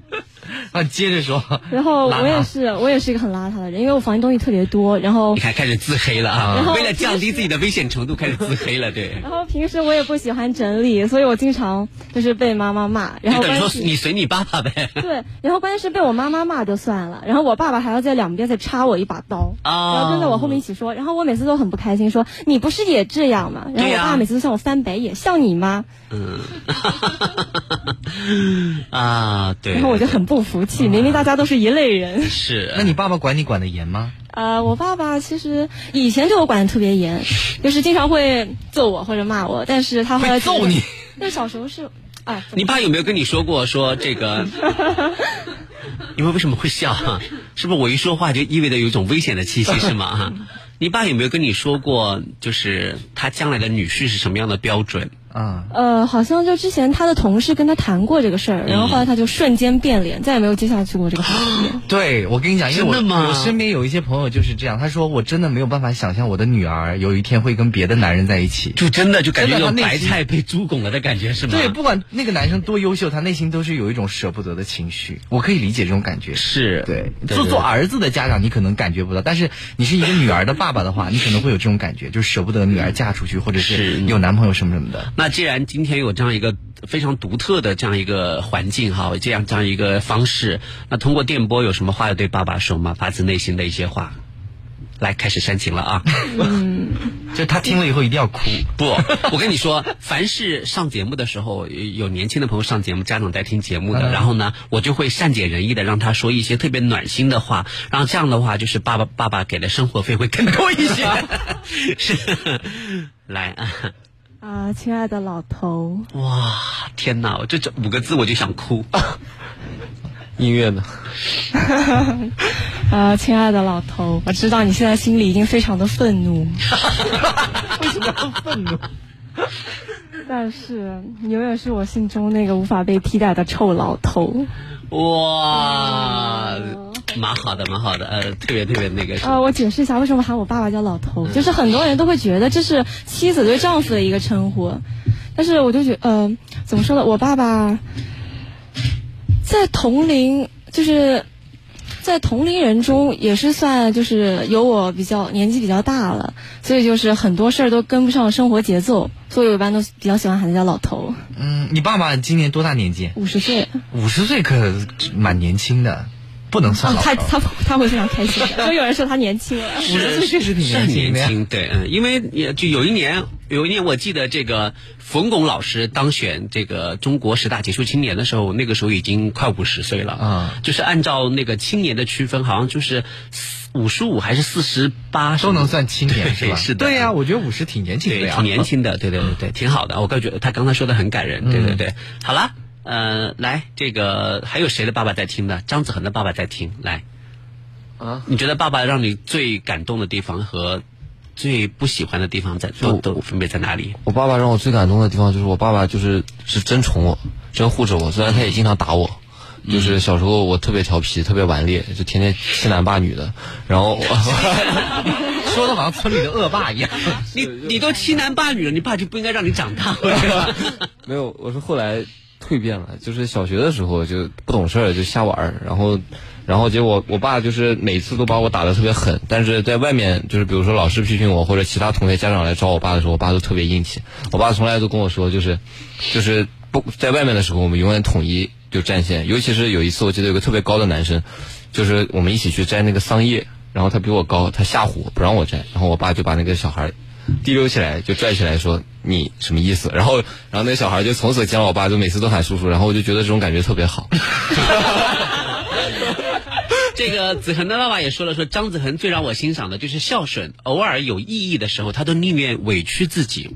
啊，接着说。然后我也是，我也是一个很邋遢的人，因为我房间东西特别多，然后你看，开始自黑了然啊！后为了降低自己的危险程度，开始自黑了，对。然后平时我也不喜欢整理，所以我经常就是被妈妈骂。然后就等于说你随你爸爸呗。对，然后关键是被我妈妈骂就算了，然后我爸爸还要在两边再插我一把刀，啊然后跟在我后面一起说，然后我每次都很不开心，说你不是也这样吗？然后我爸每次都向我翻白眼，像你吗？嗯，啊，对。然后我就很不服气，明明大家都是一类人。是。那你爸爸管你管的严吗？呃，我爸爸其实以前对我管的特别严，就是经常会揍我或者骂我，但是他会揍你。那小时候是，哎，你爸有没有跟你说过说这个？你们为什么会笑？是不是我一说话就意味着有一种危险的气息是吗？哈，你爸有没有跟你说过，就是他将来的女婿是什么样的标准？啊，呃，好像就之前他的同事跟他谈过这个事儿，然后后来他就瞬间变脸，再也没有接下去过这个 话题。对，我跟你讲，因为我我身边有一些朋友就是这样，他说我真的没有办法想象我的女儿有一天会跟别的男人在一起，就真的就感觉有真的他内心白菜被猪拱了的感觉是吗？对，不管那个男生多优秀，他内心都是有一种舍不得的情绪。我可以理解这种感觉。是对，做做儿子的家长，你可能感觉不到，但是你是一个女儿的爸爸的话，你可能会有这种感觉，就是舍不得女儿嫁出去，或者是是有男朋友什么什么的。那既然今天有这样一个非常独特的这样一个环境哈，这样这样一个方式，那通过电波有什么话要对爸爸说吗？发自内心的一些话。来，开始煽情了啊！嗯，就他听了以后一定要哭。不，我跟你说，凡是上节目的时候，有有年轻的朋友上节目，家长在听节目的，嗯然后呢，我就会善解人意的让他说一些特别暖心的话，然后这样的话，就是爸爸爸爸给的生活费会更多一些。是，来啊！啊，亲爱的老头，哇，天哪！我这这五个字我就想哭。音乐呢？啊，亲爱的老头，我知道你现在心里已经非常的愤怒，为什么要愤怒？但是你永远是我心中那个无法被替代的臭老头。哇，蛮好的，蛮好的，呃，特别特别那个什么。啊，我解释一下为什么喊我爸爸叫老头，就是很多人都会觉得这是妻子对丈夫的一个称呼，但是我就觉呃，怎么说呢，我爸爸在同龄，就是在同龄人中也是算就是有我比较年纪比较大了，所以就是很多事儿都跟不上生活节奏，所以我一般都比较喜欢喊他叫老头。嗯，你爸爸今年多大年纪？五十岁。五十岁可蛮年轻的，不能算。他他他会非常开心的，就有人说他年轻了。五十岁确实挺年轻的年轻，对，嗯，因为也就有一年，有一年我记得这个冯巩老师当选这个中国十大杰出青年的时候，那个时候已经快五十岁了啊，就是按照那个青年的区分，好像就是五十五还是四十八都能算青年是吧？是的，对呀、我觉得五十挺年轻的挺年轻的，对对对对，挺好的。我感觉他刚才说的很感人，对对对。好了，呃，来，这个还有谁的爸爸在听呢？张子恒的爸爸在听，来。啊，你觉得爸爸让你最感动的地方和最不喜欢的地方在都都分别在哪里？我爸爸让我最感动的地方就是我爸爸就是是真宠我，真护着我，虽然他也经常打我。就是小时候我特别调皮，特别顽劣，就天天欺男霸女的。然后 说的好像村里的恶霸一样。你你都欺男霸女了，你爸就不应该让你长大，对吧？没有，我是后来蜕变了，就是小学的时候就不懂事儿，就瞎玩儿，然后，然后结果我爸就是每次都把我打得特别狠，但是在外面就是比如说老师批评我或者其他同学家长来找我爸的时候，我爸都特别硬气。我爸从来都跟我说，就是，就是不在外面的时候，我们永远统一就战线。尤其是有一次，我记得有个特别高的男生，就是我们一起去摘那个桑叶，然后他比我高，他吓唬我不让我摘，然后我爸就把那个小孩。提溜起来就拽起来说你什么意思？然后然后那小孩就从此见了我爸就每次都喊叔叔，然后我就觉得这种感觉特别好。这个子恒的爸爸也说了，说张子恒最让我欣赏的就是孝顺，偶尔有意义的时候，他都宁愿委屈自己。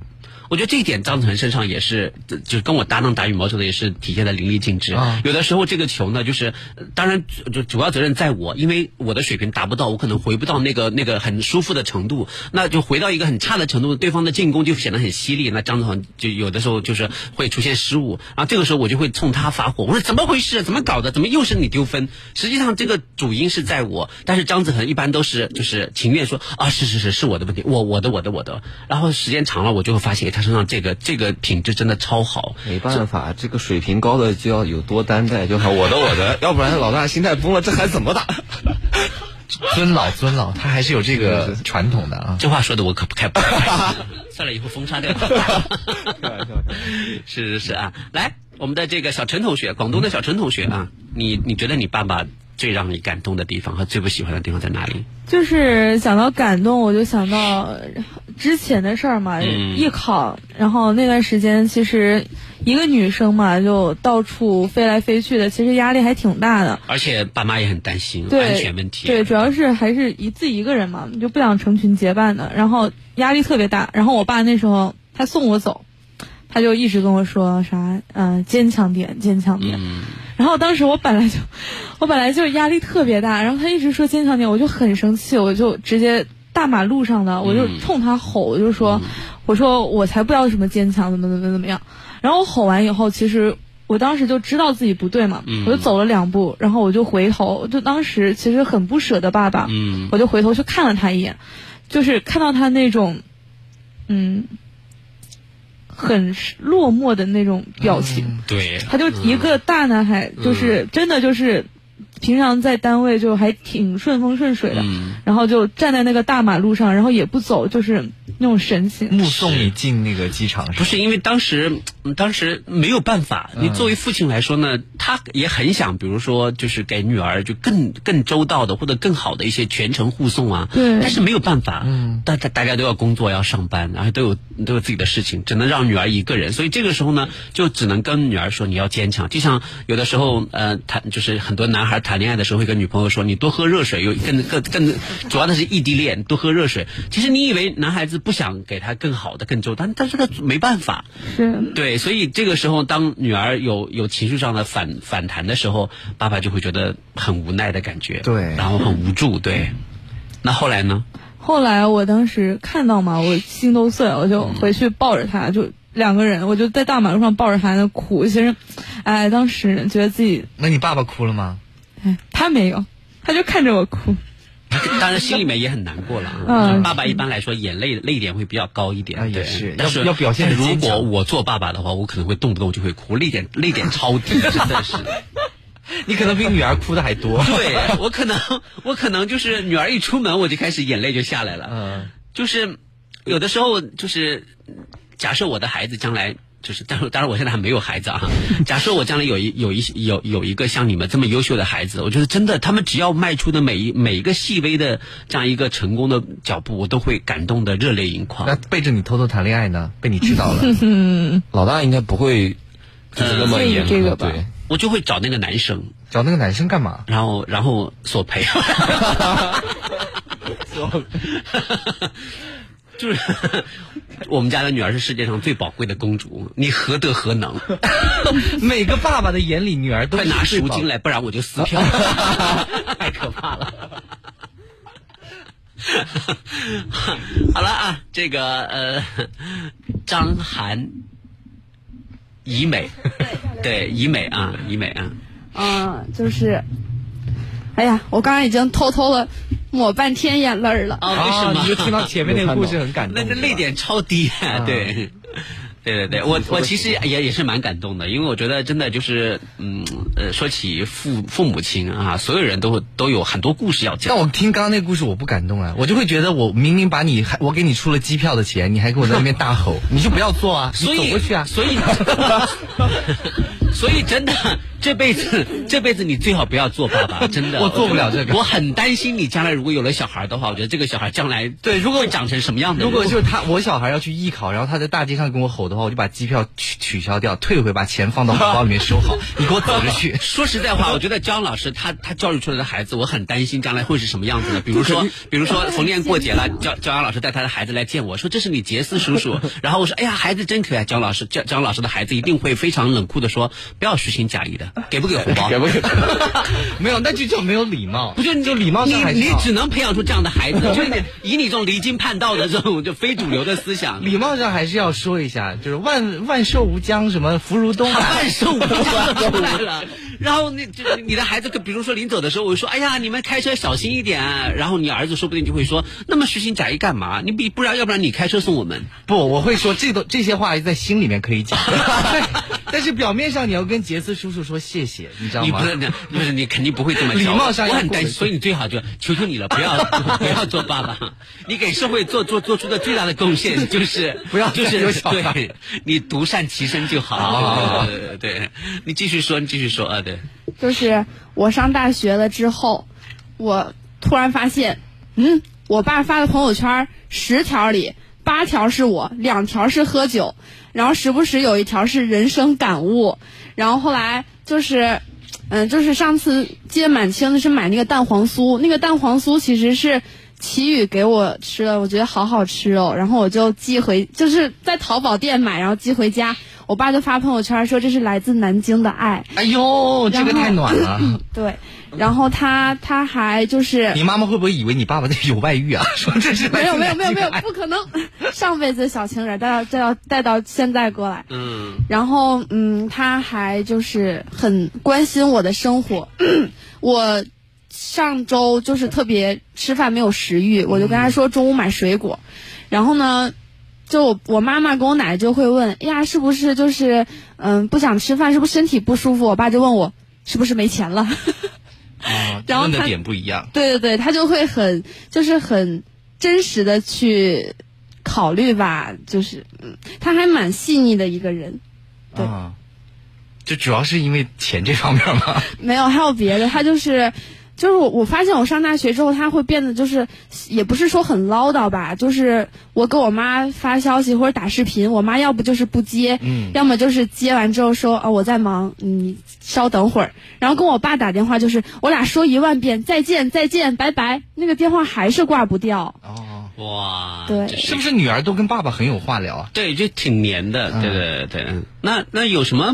我觉得这一点张子恒身上也是，呃就是跟我搭档打羽毛球的也是体现的淋漓尽致。啊有的时候这个球呢，就是呃当然就主要责任在我，因为我的水平达不到，我可能回不到那个那个很舒服的程度，那就回到一个很差的程度，对方的进攻就显得很犀利，那张子恒就有的时候就是会出现失误，然后这个时候我就会冲他发火，我说怎么回事？怎么搞的？怎么又是你丢分？实际上这个主因是在我，但是张子恒一般都是就是情愿说啊是是是是我的问题，我我的我的我的，然后时间长了我就会发现他他身上这个这个品质真的超好。没办法，这个水平高的就要有多担待，就好我的我的，要不然老大心态崩了，这还怎么打？尊老尊老，他还是有这个传统的啊。这话说的我可不开不 算了，以后封杀掉。是是是啊，来，我们的这个小陈同学，广东的小陈同学啊，你你觉得你爸爸最让你感动的地方和最不喜欢的地方在哪里？就是想到感动，我就想到之前的事儿嘛，嗯艺考，然后那段时间其实一个女生嘛，就到处飞来飞去的，其实压力还挺大的。而且爸妈也很担心对安全问题。对，主要是还是一自己一个人嘛，就不想成群结伴的，然后压力特别大。然后我爸那时候他送我走，他就一直跟我说啥，嗯、坚强点，坚强点。然后当时我本来就，我本来就压力特别大，然后他一直说坚强点，我就很生气，我就直接大马路上的，我就冲他吼，我就说，我说我才不要什么坚强，怎么怎么怎么样。然后我吼完以后，其实我当时就知道自己不对嘛，嗯。我就走了两步，然后我就回头，就当时其实很不舍得爸爸，嗯。我就回头去看了他一眼，就是看到他那种，嗯，很落寞的那种表情。对，他就一个大男孩，就是真的就是，平常在单位就还挺顺风顺水的，然后就站在那个大马路上，然后也不走，就是那种神情。目送你进那个机场，不是因为当时，嗯当时没有办法。你作为父亲来说呢，他也很想，比如说，就是给女儿就更更周到的或者更好的一些全程护送啊。对但是没有办法，嗯，大大大家都要工作要上班，然后都有都有自己的事情，只能让女儿一个人。所以这个时候呢，就只能跟女儿说你要坚强。就像有的时候，呃，谈就是很多男孩谈恋爱的时候会跟女朋友说，你多喝热水，有更更更主要的是异地恋，多喝热水。其实你以为男孩子不想给他更好的、更周，但但是他没办法。是对，所以这个时候，当女儿有有情绪上的反反弹的时候，爸爸就会觉得很无奈的感觉，对然后很无助，对。那后来呢？后来我当时看到嘛，我心都碎了，我就回去抱着他，就两个人，我就在大马路上抱着他那哭。其实，哎，当时觉得自己，那你爸爸哭了吗？哎，他没有，他就看着我哭。当然心里面也很难过了爸爸一般来说眼泪泪点会比较高一点，啊也对是但是要要表现得但是如果我做爸爸的话，我可能会动不动就会哭，泪点泪点超低，真的是。你可能比女儿哭的还多。对 我可能我可能就是女儿一出门我就开始眼泪就下来了，嗯，就是有的时候就是假设我的孩子将来。就是，当然，当然，我现在还没有孩子啊。假设我将来有一有一有有一个像你们这么优秀的孩子，我觉得真的，他们只要迈出的每一每一个细微的这样一个成功的脚步，我都会感动的热泪盈眶。那背着你偷偷谈恋爱呢？被你知道了。嗯，老大应该不会就是那么严这个吧对，我就会找那个男生，找那个男生干嘛？然后然后索赔。就是 我们家的女儿是世界上最宝贵的公主，你何德何能？每个爸爸的眼里，女儿都快拿是宝赎金来，不然我就撕票，太可怕了。好了啊，这个呃，张涵怡美，对怡美啊，怡美啊，嗯，就是，哎呀，我刚刚已经偷偷的抹半天眼泪了。啊，为什么？你就听到前面那个故事很感动 那那泪点超低啊，对。对对对，我我其实也也是蛮感动的，因为我觉得真的就是，嗯呃，说起父父母亲啊，所有人都都有很多故事要讲但。我听刚刚那个故事，我不感动啊，我就会觉得我明明把你还我给你出了机票的钱，你还给我在那边大吼，你就不要做啊，你所以走过去啊。所以 所以真的这辈子这辈子你最好不要做爸爸，真的，我做不了这个我很担心你将来如果有了小孩的话，我觉得这个小孩将来对如果会长成什么样的？如果就是他，我小孩要去艺考，然后他在大街上跟我吼的话，我就把机票取取消掉，退回，把钱放到红包里面收好，你给我走着去。说实在话，我觉得姜老师他他教育出来的孩子，我很担心将来会是什么样子的。比如 说，比如说逢年过节了，姜姜阳老师带他的孩子来见我说这是你杰斯叔叔，然后我说哎呀孩子真可爱。姜老师姜姜老师的孩子一定会非常冷酷的说不要虚情假意的，给不给红包？给不给？没有，那就叫没有礼貌。不就就礼貌你你上还是好只能培养出这样的孩子，就是你以你这种离经叛道的这种就非主流的思想，礼貌上还是要说一下，就是万万寿无疆，什么福如东海，万寿无疆都出来了。然后那就你的孩子，比如说临走的时候，我就说，哎呀，你们开车小心一点。然后你儿子说不定就会说，那么虚情假意干嘛？你比不然，要不然你开车送我们。不，我会说这都这些话在心里面可以讲，但是表面上你要跟杰斯叔叔说谢谢，你知道吗？你不是，不是，你肯定不会这么礼貌上我很担心，所以你最好就求求你了，不要 不要做爸爸。你给社会做做做出的最大的贡献就是不要就是有小孩对，你独善其身就好。好对对对对，你继续说，你继续说啊，对。就是我上大学了之后，我突然发现，嗯，我爸发的朋友圈十条里八条是我，两条是喝酒，然后时不时有一条是人生感悟，然后后来就是，嗯，就是上次接满清的是买那个蛋黄酥，那个蛋黄酥其实是。奇宇给我吃了，我觉得好好吃哦，然后我就寄回，就是在淘宝店买，然后寄回家。我爸就发朋友圈说这是来自南京的爱。哎呦，这个太暖了。对，然后他他还就是你妈妈会不会以为你爸爸有外遇啊？说这是没有没有没有没有不可能，上辈子小情人带到带到带到现在过来，嗯，然后嗯，他还就是很关心我的生活，我上周就是特别吃饭没有食欲，我就跟他说中午买水果，然后呢。就我我妈妈跟我奶奶就会问，哎呀，是不是就是嗯不想吃饭，是不是身体不舒服？我爸就问我是不是没钱了。啊，然后他问的点不一样。对对对，他就会很就是很真实的去考虑吧，就是嗯，他还蛮细腻的一个人。对啊，就主要是因为钱这方面嘛。没有，还有别的，他就是。就是我，我发现我上大学之后，他会变得就是，也不是说很唠叨吧，就是我给我妈发消息或者打视频，我妈要不就是不接，嗯要么就是接完之后说啊我在忙，你稍等会儿，然后跟我爸打电话就是我俩说一万遍再见再见拜拜，那个电话还是挂不掉。哦，哇，对是不是女儿都跟爸爸很有话聊啊？对，就挺黏的，对对对。嗯那那有什么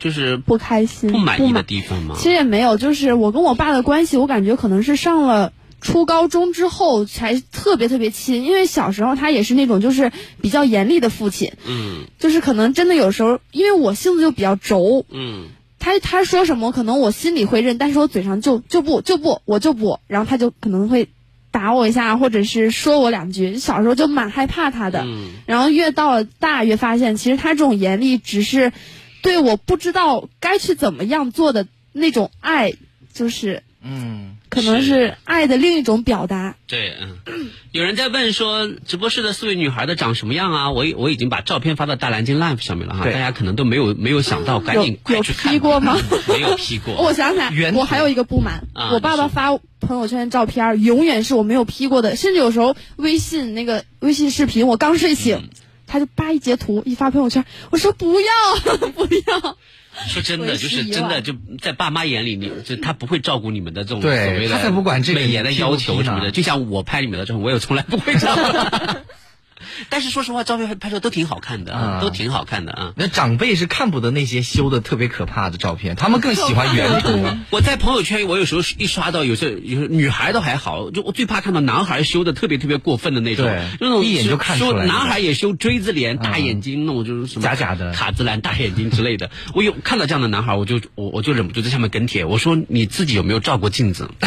就是不开心、不满意的地方吗？其实也没有，就是我跟我爸的关系，我感觉可能是上了初高中之后才特别特别亲，因为小时候他也是那种就是比较严厉的父亲，嗯。就是可能真的有时候，因为我性子就比较轴，嗯。他他说什么可能我心里会认，但是我嘴上就就不就不我就不，然后他就可能会打我一下，或者是说我两句，小时候就蛮害怕他的，嗯。然后越到了大越发现，其实他这种严厉只是对我不知道该去怎么样做的那种爱，就是嗯，可能是爱的另一种表达。对，嗯，有人在问说，直播室的四位女孩的长什么样啊？我已我已经把照片发到大蓝鲸 Live 上面了哈，大家可能都没有没有想到，赶紧有有快去看。批过吗？没有 P 过。我想起来，我还有一个不满，啊我爸爸发朋友圈照片永远是我没有 P 过的，甚至有时候微信那个微信视频，我刚睡醒，嗯他就叭一截图一发朋友圈，我说不要 不要，说真的，就是真的，就在爸妈眼里，你就他不会照顾你们的这种所谓的他才不管这个美颜的要求什么的。就像我拍你们的照片，我也从来不会照。但是说实话，照片拍出来都挺好看的，啊，啊都挺好看的啊。那长辈是看不得那些修的特别可怕的照片，他们更喜欢原图。我在朋友圈，我有时候一刷到，有时候有时候女孩都还好，就我最怕看到男孩修的特别特别过分的那种，对那种一眼就看出来修男孩也修锥子脸、大眼睛，那种就是什么假假的卡姿兰大眼睛之类的。我有看到这样的男孩，我就我我就忍不住在下面跟帖，我说你自己有没有照过镜子？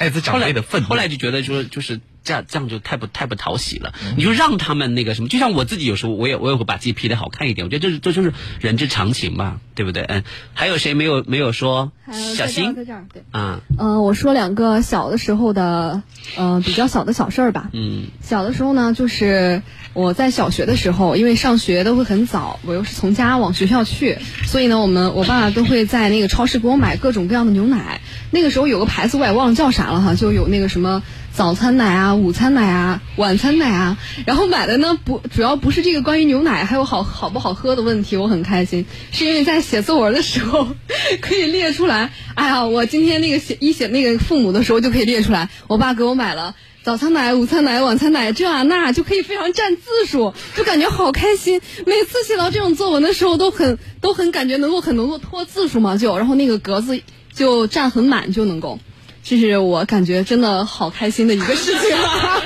来自长辈的愤怒。后来就觉得说，就是这样，这样就太不太不讨喜了。嗯你就让他们那个什么，就像我自己有时候，我也我也会把自己 P 的好看一点。我觉得这是这就是人之常情嘛，对不对？嗯，还有谁没有没有说小新在这儿，对。啊？嗯、我说两个小的时候的，呃，比较小的小事儿吧。嗯小的时候呢，就是我在小学的时候，因为上学都会很早，我又是从家往学校去，所以呢，我们我爸爸都会在那个超市给我买各种各样的牛奶。那个时候有个牌子我也忘了叫啥了哈，就有那个什么早餐奶啊、午餐奶啊、晚餐奶啊。然后买的呢不主要不是这个关于牛奶还有好好不好喝的问题，我很开心，是因为在写作文的时候 可以列出来。哎呀，我今天那个写一写那个父母的时候就可以列出来，我爸给我买了。早餐奶、午餐奶、晚餐奶，这啊那啊就可以非常占字数，就感觉好开心。每次写到这种作文的时候，都很都很感觉能够很能够拖字数嘛，就然后那个格子就占很满就能够，这是我感觉真的好开心的一个事情啊！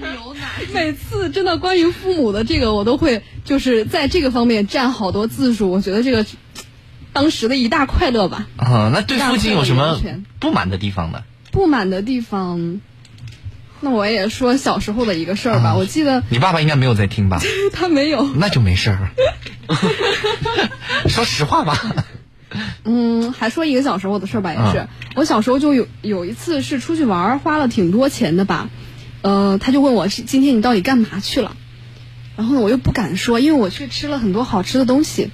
牛奶，每次真的关于父母的这个，我都会就是在这个方面占好多字数，我觉得这个。当时的一大快乐吧。啊，那对父亲有什么不满的地方呢？不满的地方，那我也说小时候的一个事儿吧。我记得你爸爸应该没有在听吧？他没有，那就没事儿。说实话吧。嗯，还说一个小时候的事儿吧，也是、嗯我小时候就有有一次是出去玩儿，花了挺多钱的吧。呃，他就问我今天你到底干嘛去了？然后呢，我又不敢说，因为我去吃了很多好吃的东西，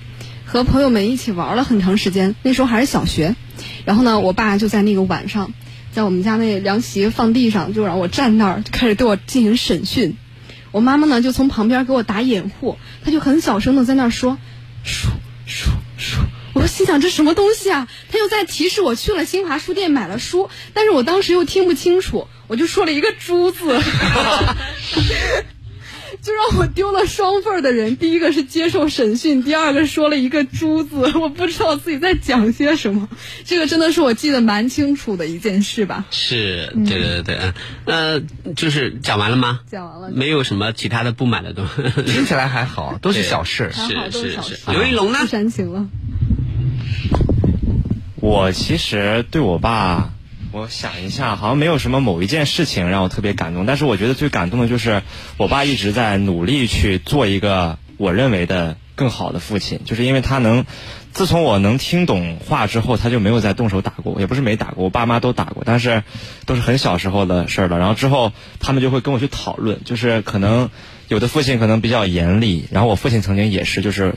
和朋友们一起玩了很长时间。那时候还是小学，然后呢，我爸就在那个晚上，在我们家那凉席放地上，就让我站那儿，就开始对我进行审讯。我妈妈呢就从旁边给我打掩护，她就很小声的在那儿说：“叔叔叔。”我说心想这什么东西啊？他又在提示我去了新华书店买了书，但是我当时又听不清楚，我就说了一个“猪”字，就让我丢了双份儿的人。第一个是接受审讯，第二个说了一个“猪”字，我不知道自己在讲些什么。这个真的是我记得蛮清楚的一件事吧。是，嗯对对对，嗯，呃，就是讲完了吗？讲完了，没有什么其他的不满的东西。听起来还好，都是小事。还好都是是。刘一龙呢？煽情了。我其实对我爸，我想一下，好像没有什么某一件事情让我特别感动，但是我觉得最感动的就是我爸一直在努力去做一个我认为的更好的父亲，就是因为他能，自从我能听懂话之后，他就没有再动手打过，也不是没打过，我爸妈都打过，但是都是很小时候的事儿了。然后之后他们就会跟我去讨论，就是可能有的父亲可能比较严厉，然后我父亲曾经也是，就是。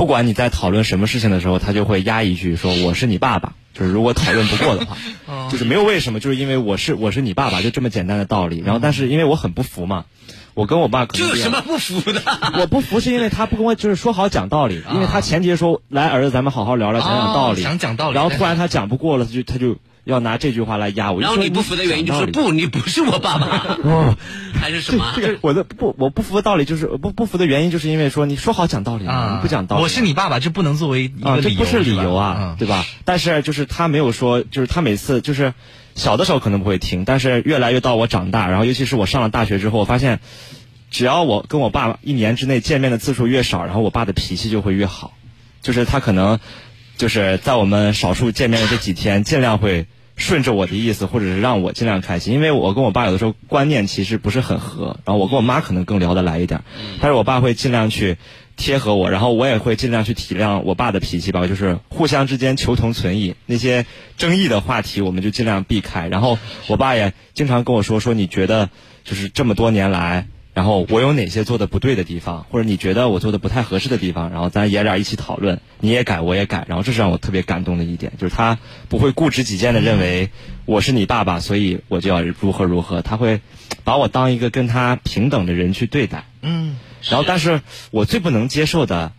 不管你在讨论什么事情的时候，他就会压一句说我是你爸爸。就是如果讨论不过的话，就是没有为什么，就是因为我是我是你爸爸，就这么简单的道理。然后，但是因为我很不服嘛，我跟我爸可能这有什么不服的？我不服是因为他不跟我就是说好讲道理，因为他前节说来儿子咱们好好聊聊，讲讲道理，哦想讲道理然后突然他讲不过了，他就他就要拿这句话来压我。然后你不服的原因就是不，你不是我爸爸，哦，还是什么？这个我的不，我不服的道理就是不不服的原因，就是因为说你说好讲道理，啊你不讲道理，我是你爸爸，这不能作为一啊，个理由，这不是理由吧啊，对吧？但是就是他没有说，就是他每次就是小的时候可能不会听，但是越来越到我长大，然后尤其是我上了大学之后，我发现，只要我跟我爸一年之内见面的次数越少，然后我爸的脾气就会越好，就是他可能就是在我们少数见面的这几天，尽量会。顺着我的意思，或者是让我尽量开心，因为我跟我爸有的时候观念其实不是很合，然后我跟我妈可能更聊得来一点，但是我爸会尽量去贴合我，然后我也会尽量去体谅我爸的脾气吧，就是互相之间求同存异，那些争议的话题我们就尽量避开。然后我爸也经常跟我说说，你觉得就是这么多年来，然后我有哪些做的不对的地方，或者你觉得我做的不太合适的地方，然后咱爷俩一起讨论，你也改我也改，然后这是让我特别感动的一点，就是他不会固执己见的认为我是你爸爸，所以我就要如何如何，他会把我当一个跟他平等的人去对待。嗯，然后，但是我最不能接受的，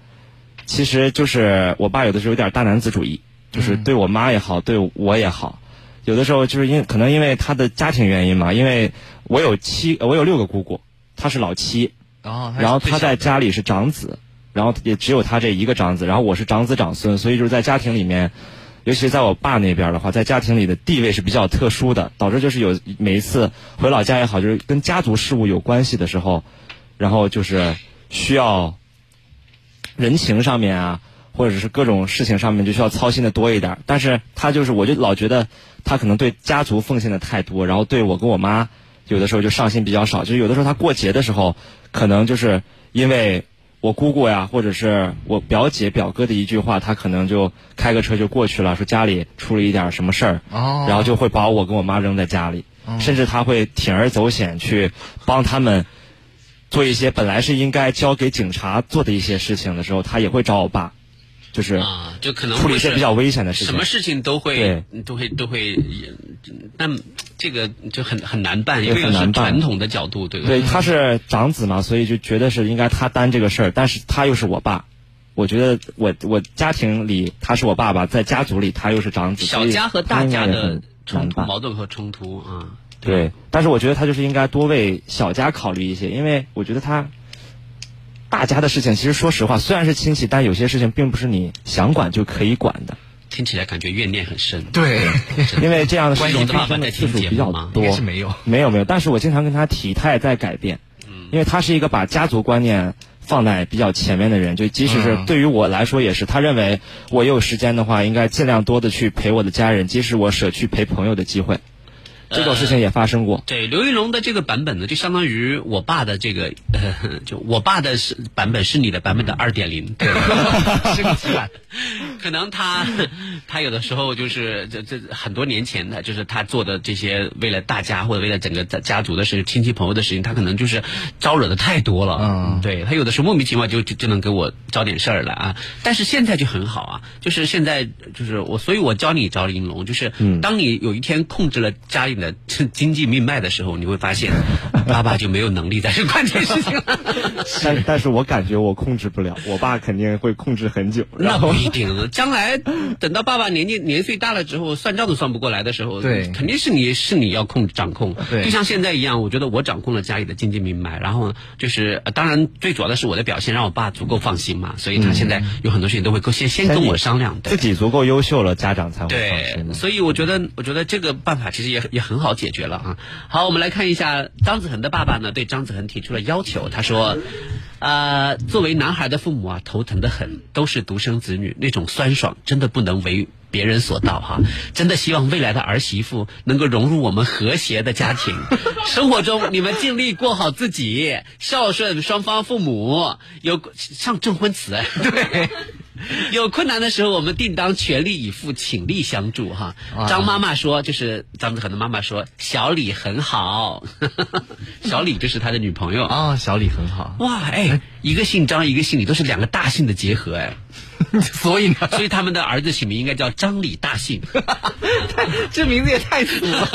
其实就是我爸有的时候有点大男子主义，就是对我妈也好，对我也好，有的时候就是因可能因为他的家庭原因嘛，因为我有七，我有六个姑姑，他是老七，哦，然后他在家里是长子，然后也只有他这一个长子，然后我是长子长孙，所以就是在家庭里面，尤其是在我爸那边的话，在家庭里的地位是比较特殊的，导致就是有每一次回老家也好，就是跟家族事务有关系的时候，然后就是需要人情上面啊，或者是各种事情上面就需要操心的多一点。但是他就是，我就老觉得他可能对家族奉献的太多，然后对我跟我妈有的时候就上心比较少。就是有的时候他过节的时候，可能就是因为我姑姑呀，或者是我表姐表哥的一句话，他可能就开个车就过去了，说家里出了一点什么事儿，哦然后就会把我跟我妈扔在家里，甚至他会铤而走险去帮他们。做一些本来是应该交给警察做的一些事情的时候，他也会找我爸，就是啊，就可能处理一些比较危险的事情。什么事情都会都会都会，但这个就很很难办，因为是传统的角度，对不对？对他是长子嘛，所以就觉得是应该他担这个事儿，但是他又是我爸，我觉得我我家庭里他是我爸爸，在家族里他又是长子，小家和大家的冲突、矛盾和冲突啊。对，但是我觉得他就是应该多为小家考虑一些，因为我觉得他大家的事情，其实说实话，虽然是亲戚，但有些事情并不是你想管就可以管的。听起来感觉怨念很深。对，因为这样的事情发生的次数比较多。是没有，没有没有。但是我经常跟他体态在改变，因为他是一个把家族观念放在比较前面的人，就即使是嗯对于我来说也是，他认为我有时间的话，应该尽量多的去陪我的家人，即使我舍去陪朋友的机会，这种事情也发生过。对刘玉龙的这个版本呢，就相当于我爸的这个，呃，就我爸的是版本是你的版本的二点零，对，升级版。可能他他有的时候就是这这很多年前的，就是他做的这些为了大家或者为了整个家家族的事、亲戚朋友的事情，他可能就是招惹的太多了。嗯，对他有的时候莫名其妙就就就能给我招点事儿来啊。但是现在就很好啊，就是现在就是我，所以我教你招玲珑，就是当你有一天控制了家里的经济命脉的时候，你会发现爸爸就没有能力再去管这事情了。但但是我感觉我控制不了，我爸肯定会控制很久。那不一定，将来等到爸爸年纪年岁大了之后，算账都算不过来的时候，对肯定是你是你要控掌控。对就像现在一样，我觉得我掌控了家里的经济命脉，然后就是呃当然最主要的是我的表现让我爸足够放心嘛，所以他现在有很多事情都会跟先先跟我商量。自己足够优秀了，家长才会放心对，所以我觉得，我觉得这个办法其实也也很很好解决了啊。好，我们来看一下张子恒的爸爸呢，对张子恒提出了要求。他说，呃，作为男孩的父母啊，头疼的很，都是独生子女，那种酸爽真的不能为。别人所道哈，真的希望未来的儿媳妇能够融入我们和谐的家庭，生活中你们尽力过好自己，孝顺双方父母，有上证婚词，对。有困难的时候，我们定当全力以赴，倾力相助哈。啊张妈妈说，就是张子恒的妈妈说，小李很好，小李就是他的女朋友啊，小李很好。哇，哎，一个姓张，一个姓李，都是两个大姓的结合哎。所以呢，所以他们的儿子起名应该叫张李大姓，这名字也太土了。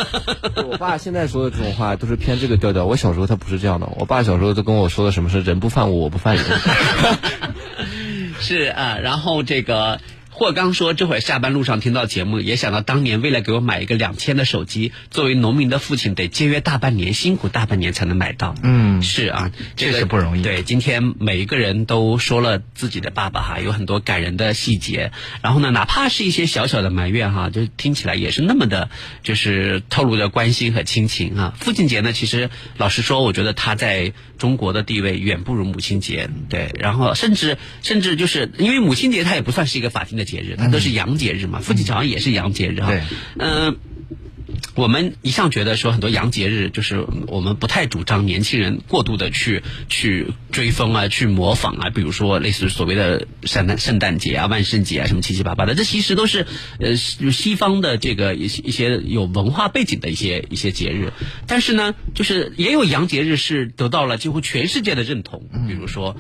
我爸现在说的这种话都是偏这个调调。我小时候他不是这样的，我爸小时候都跟我说的什么是人不犯我，我不犯人。是啊，然后这个。霍刚说：“这会儿下班路上听到节目，也想到当年为了给我买一个两千的手机，作为农民的父亲得节约大半年，辛苦大半年才能买到。嗯，是啊，这个是不容易。对，今天每一个人都说了自己的爸爸哈，有很多感人的细节。然后呢，哪怕是一些小小的埋怨哈，就听起来也是那么的，就是透露着关心和亲情啊。父亲节呢，其实老实说，我觉得他在中国的地位远不如母亲节。对，然后甚至甚至就是因为母亲节它也不算是一个法定的。节日，它都是洋节日嘛，父亲节好像也是洋节日哈。对，嗯。我们一向觉得说很多洋节日就是我们不太主张年轻人过度的去去追风啊，去模仿啊，比如说类似所谓的圣诞圣诞节啊、万圣节啊什么七七八八的，这其实都是呃西方的这个一些一些有文化背景的一些一些节日。但是呢，就是也有洋节日是得到了几乎全世界的认同，比如说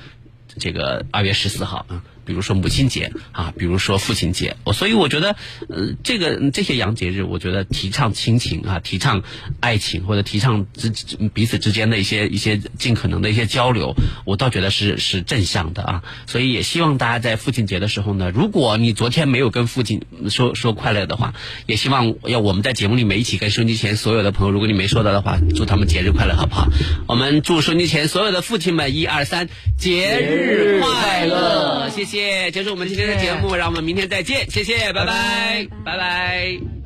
这个二月十四号啊。比如说母亲节啊，比如说父亲节，我所以我觉得，呃，这个这些洋节日，我觉得提倡亲情啊，提倡爱情或者提倡之彼此之间的一些一些尽可能的一些交流，我倒觉得是是正向的啊。所以也希望大家在父亲节的时候呢，如果你昨天没有跟父亲说说快乐的话，也希望要我们在节目里面一起跟收音机前所有的朋友，如果你没说到的话，祝他们节日快乐，好不好？我们祝收音机前所有的父亲们，一二三，节日快乐！谢谢。谢，结束我们今天的节目，让我们明天再见，谢谢，拜拜，拜拜。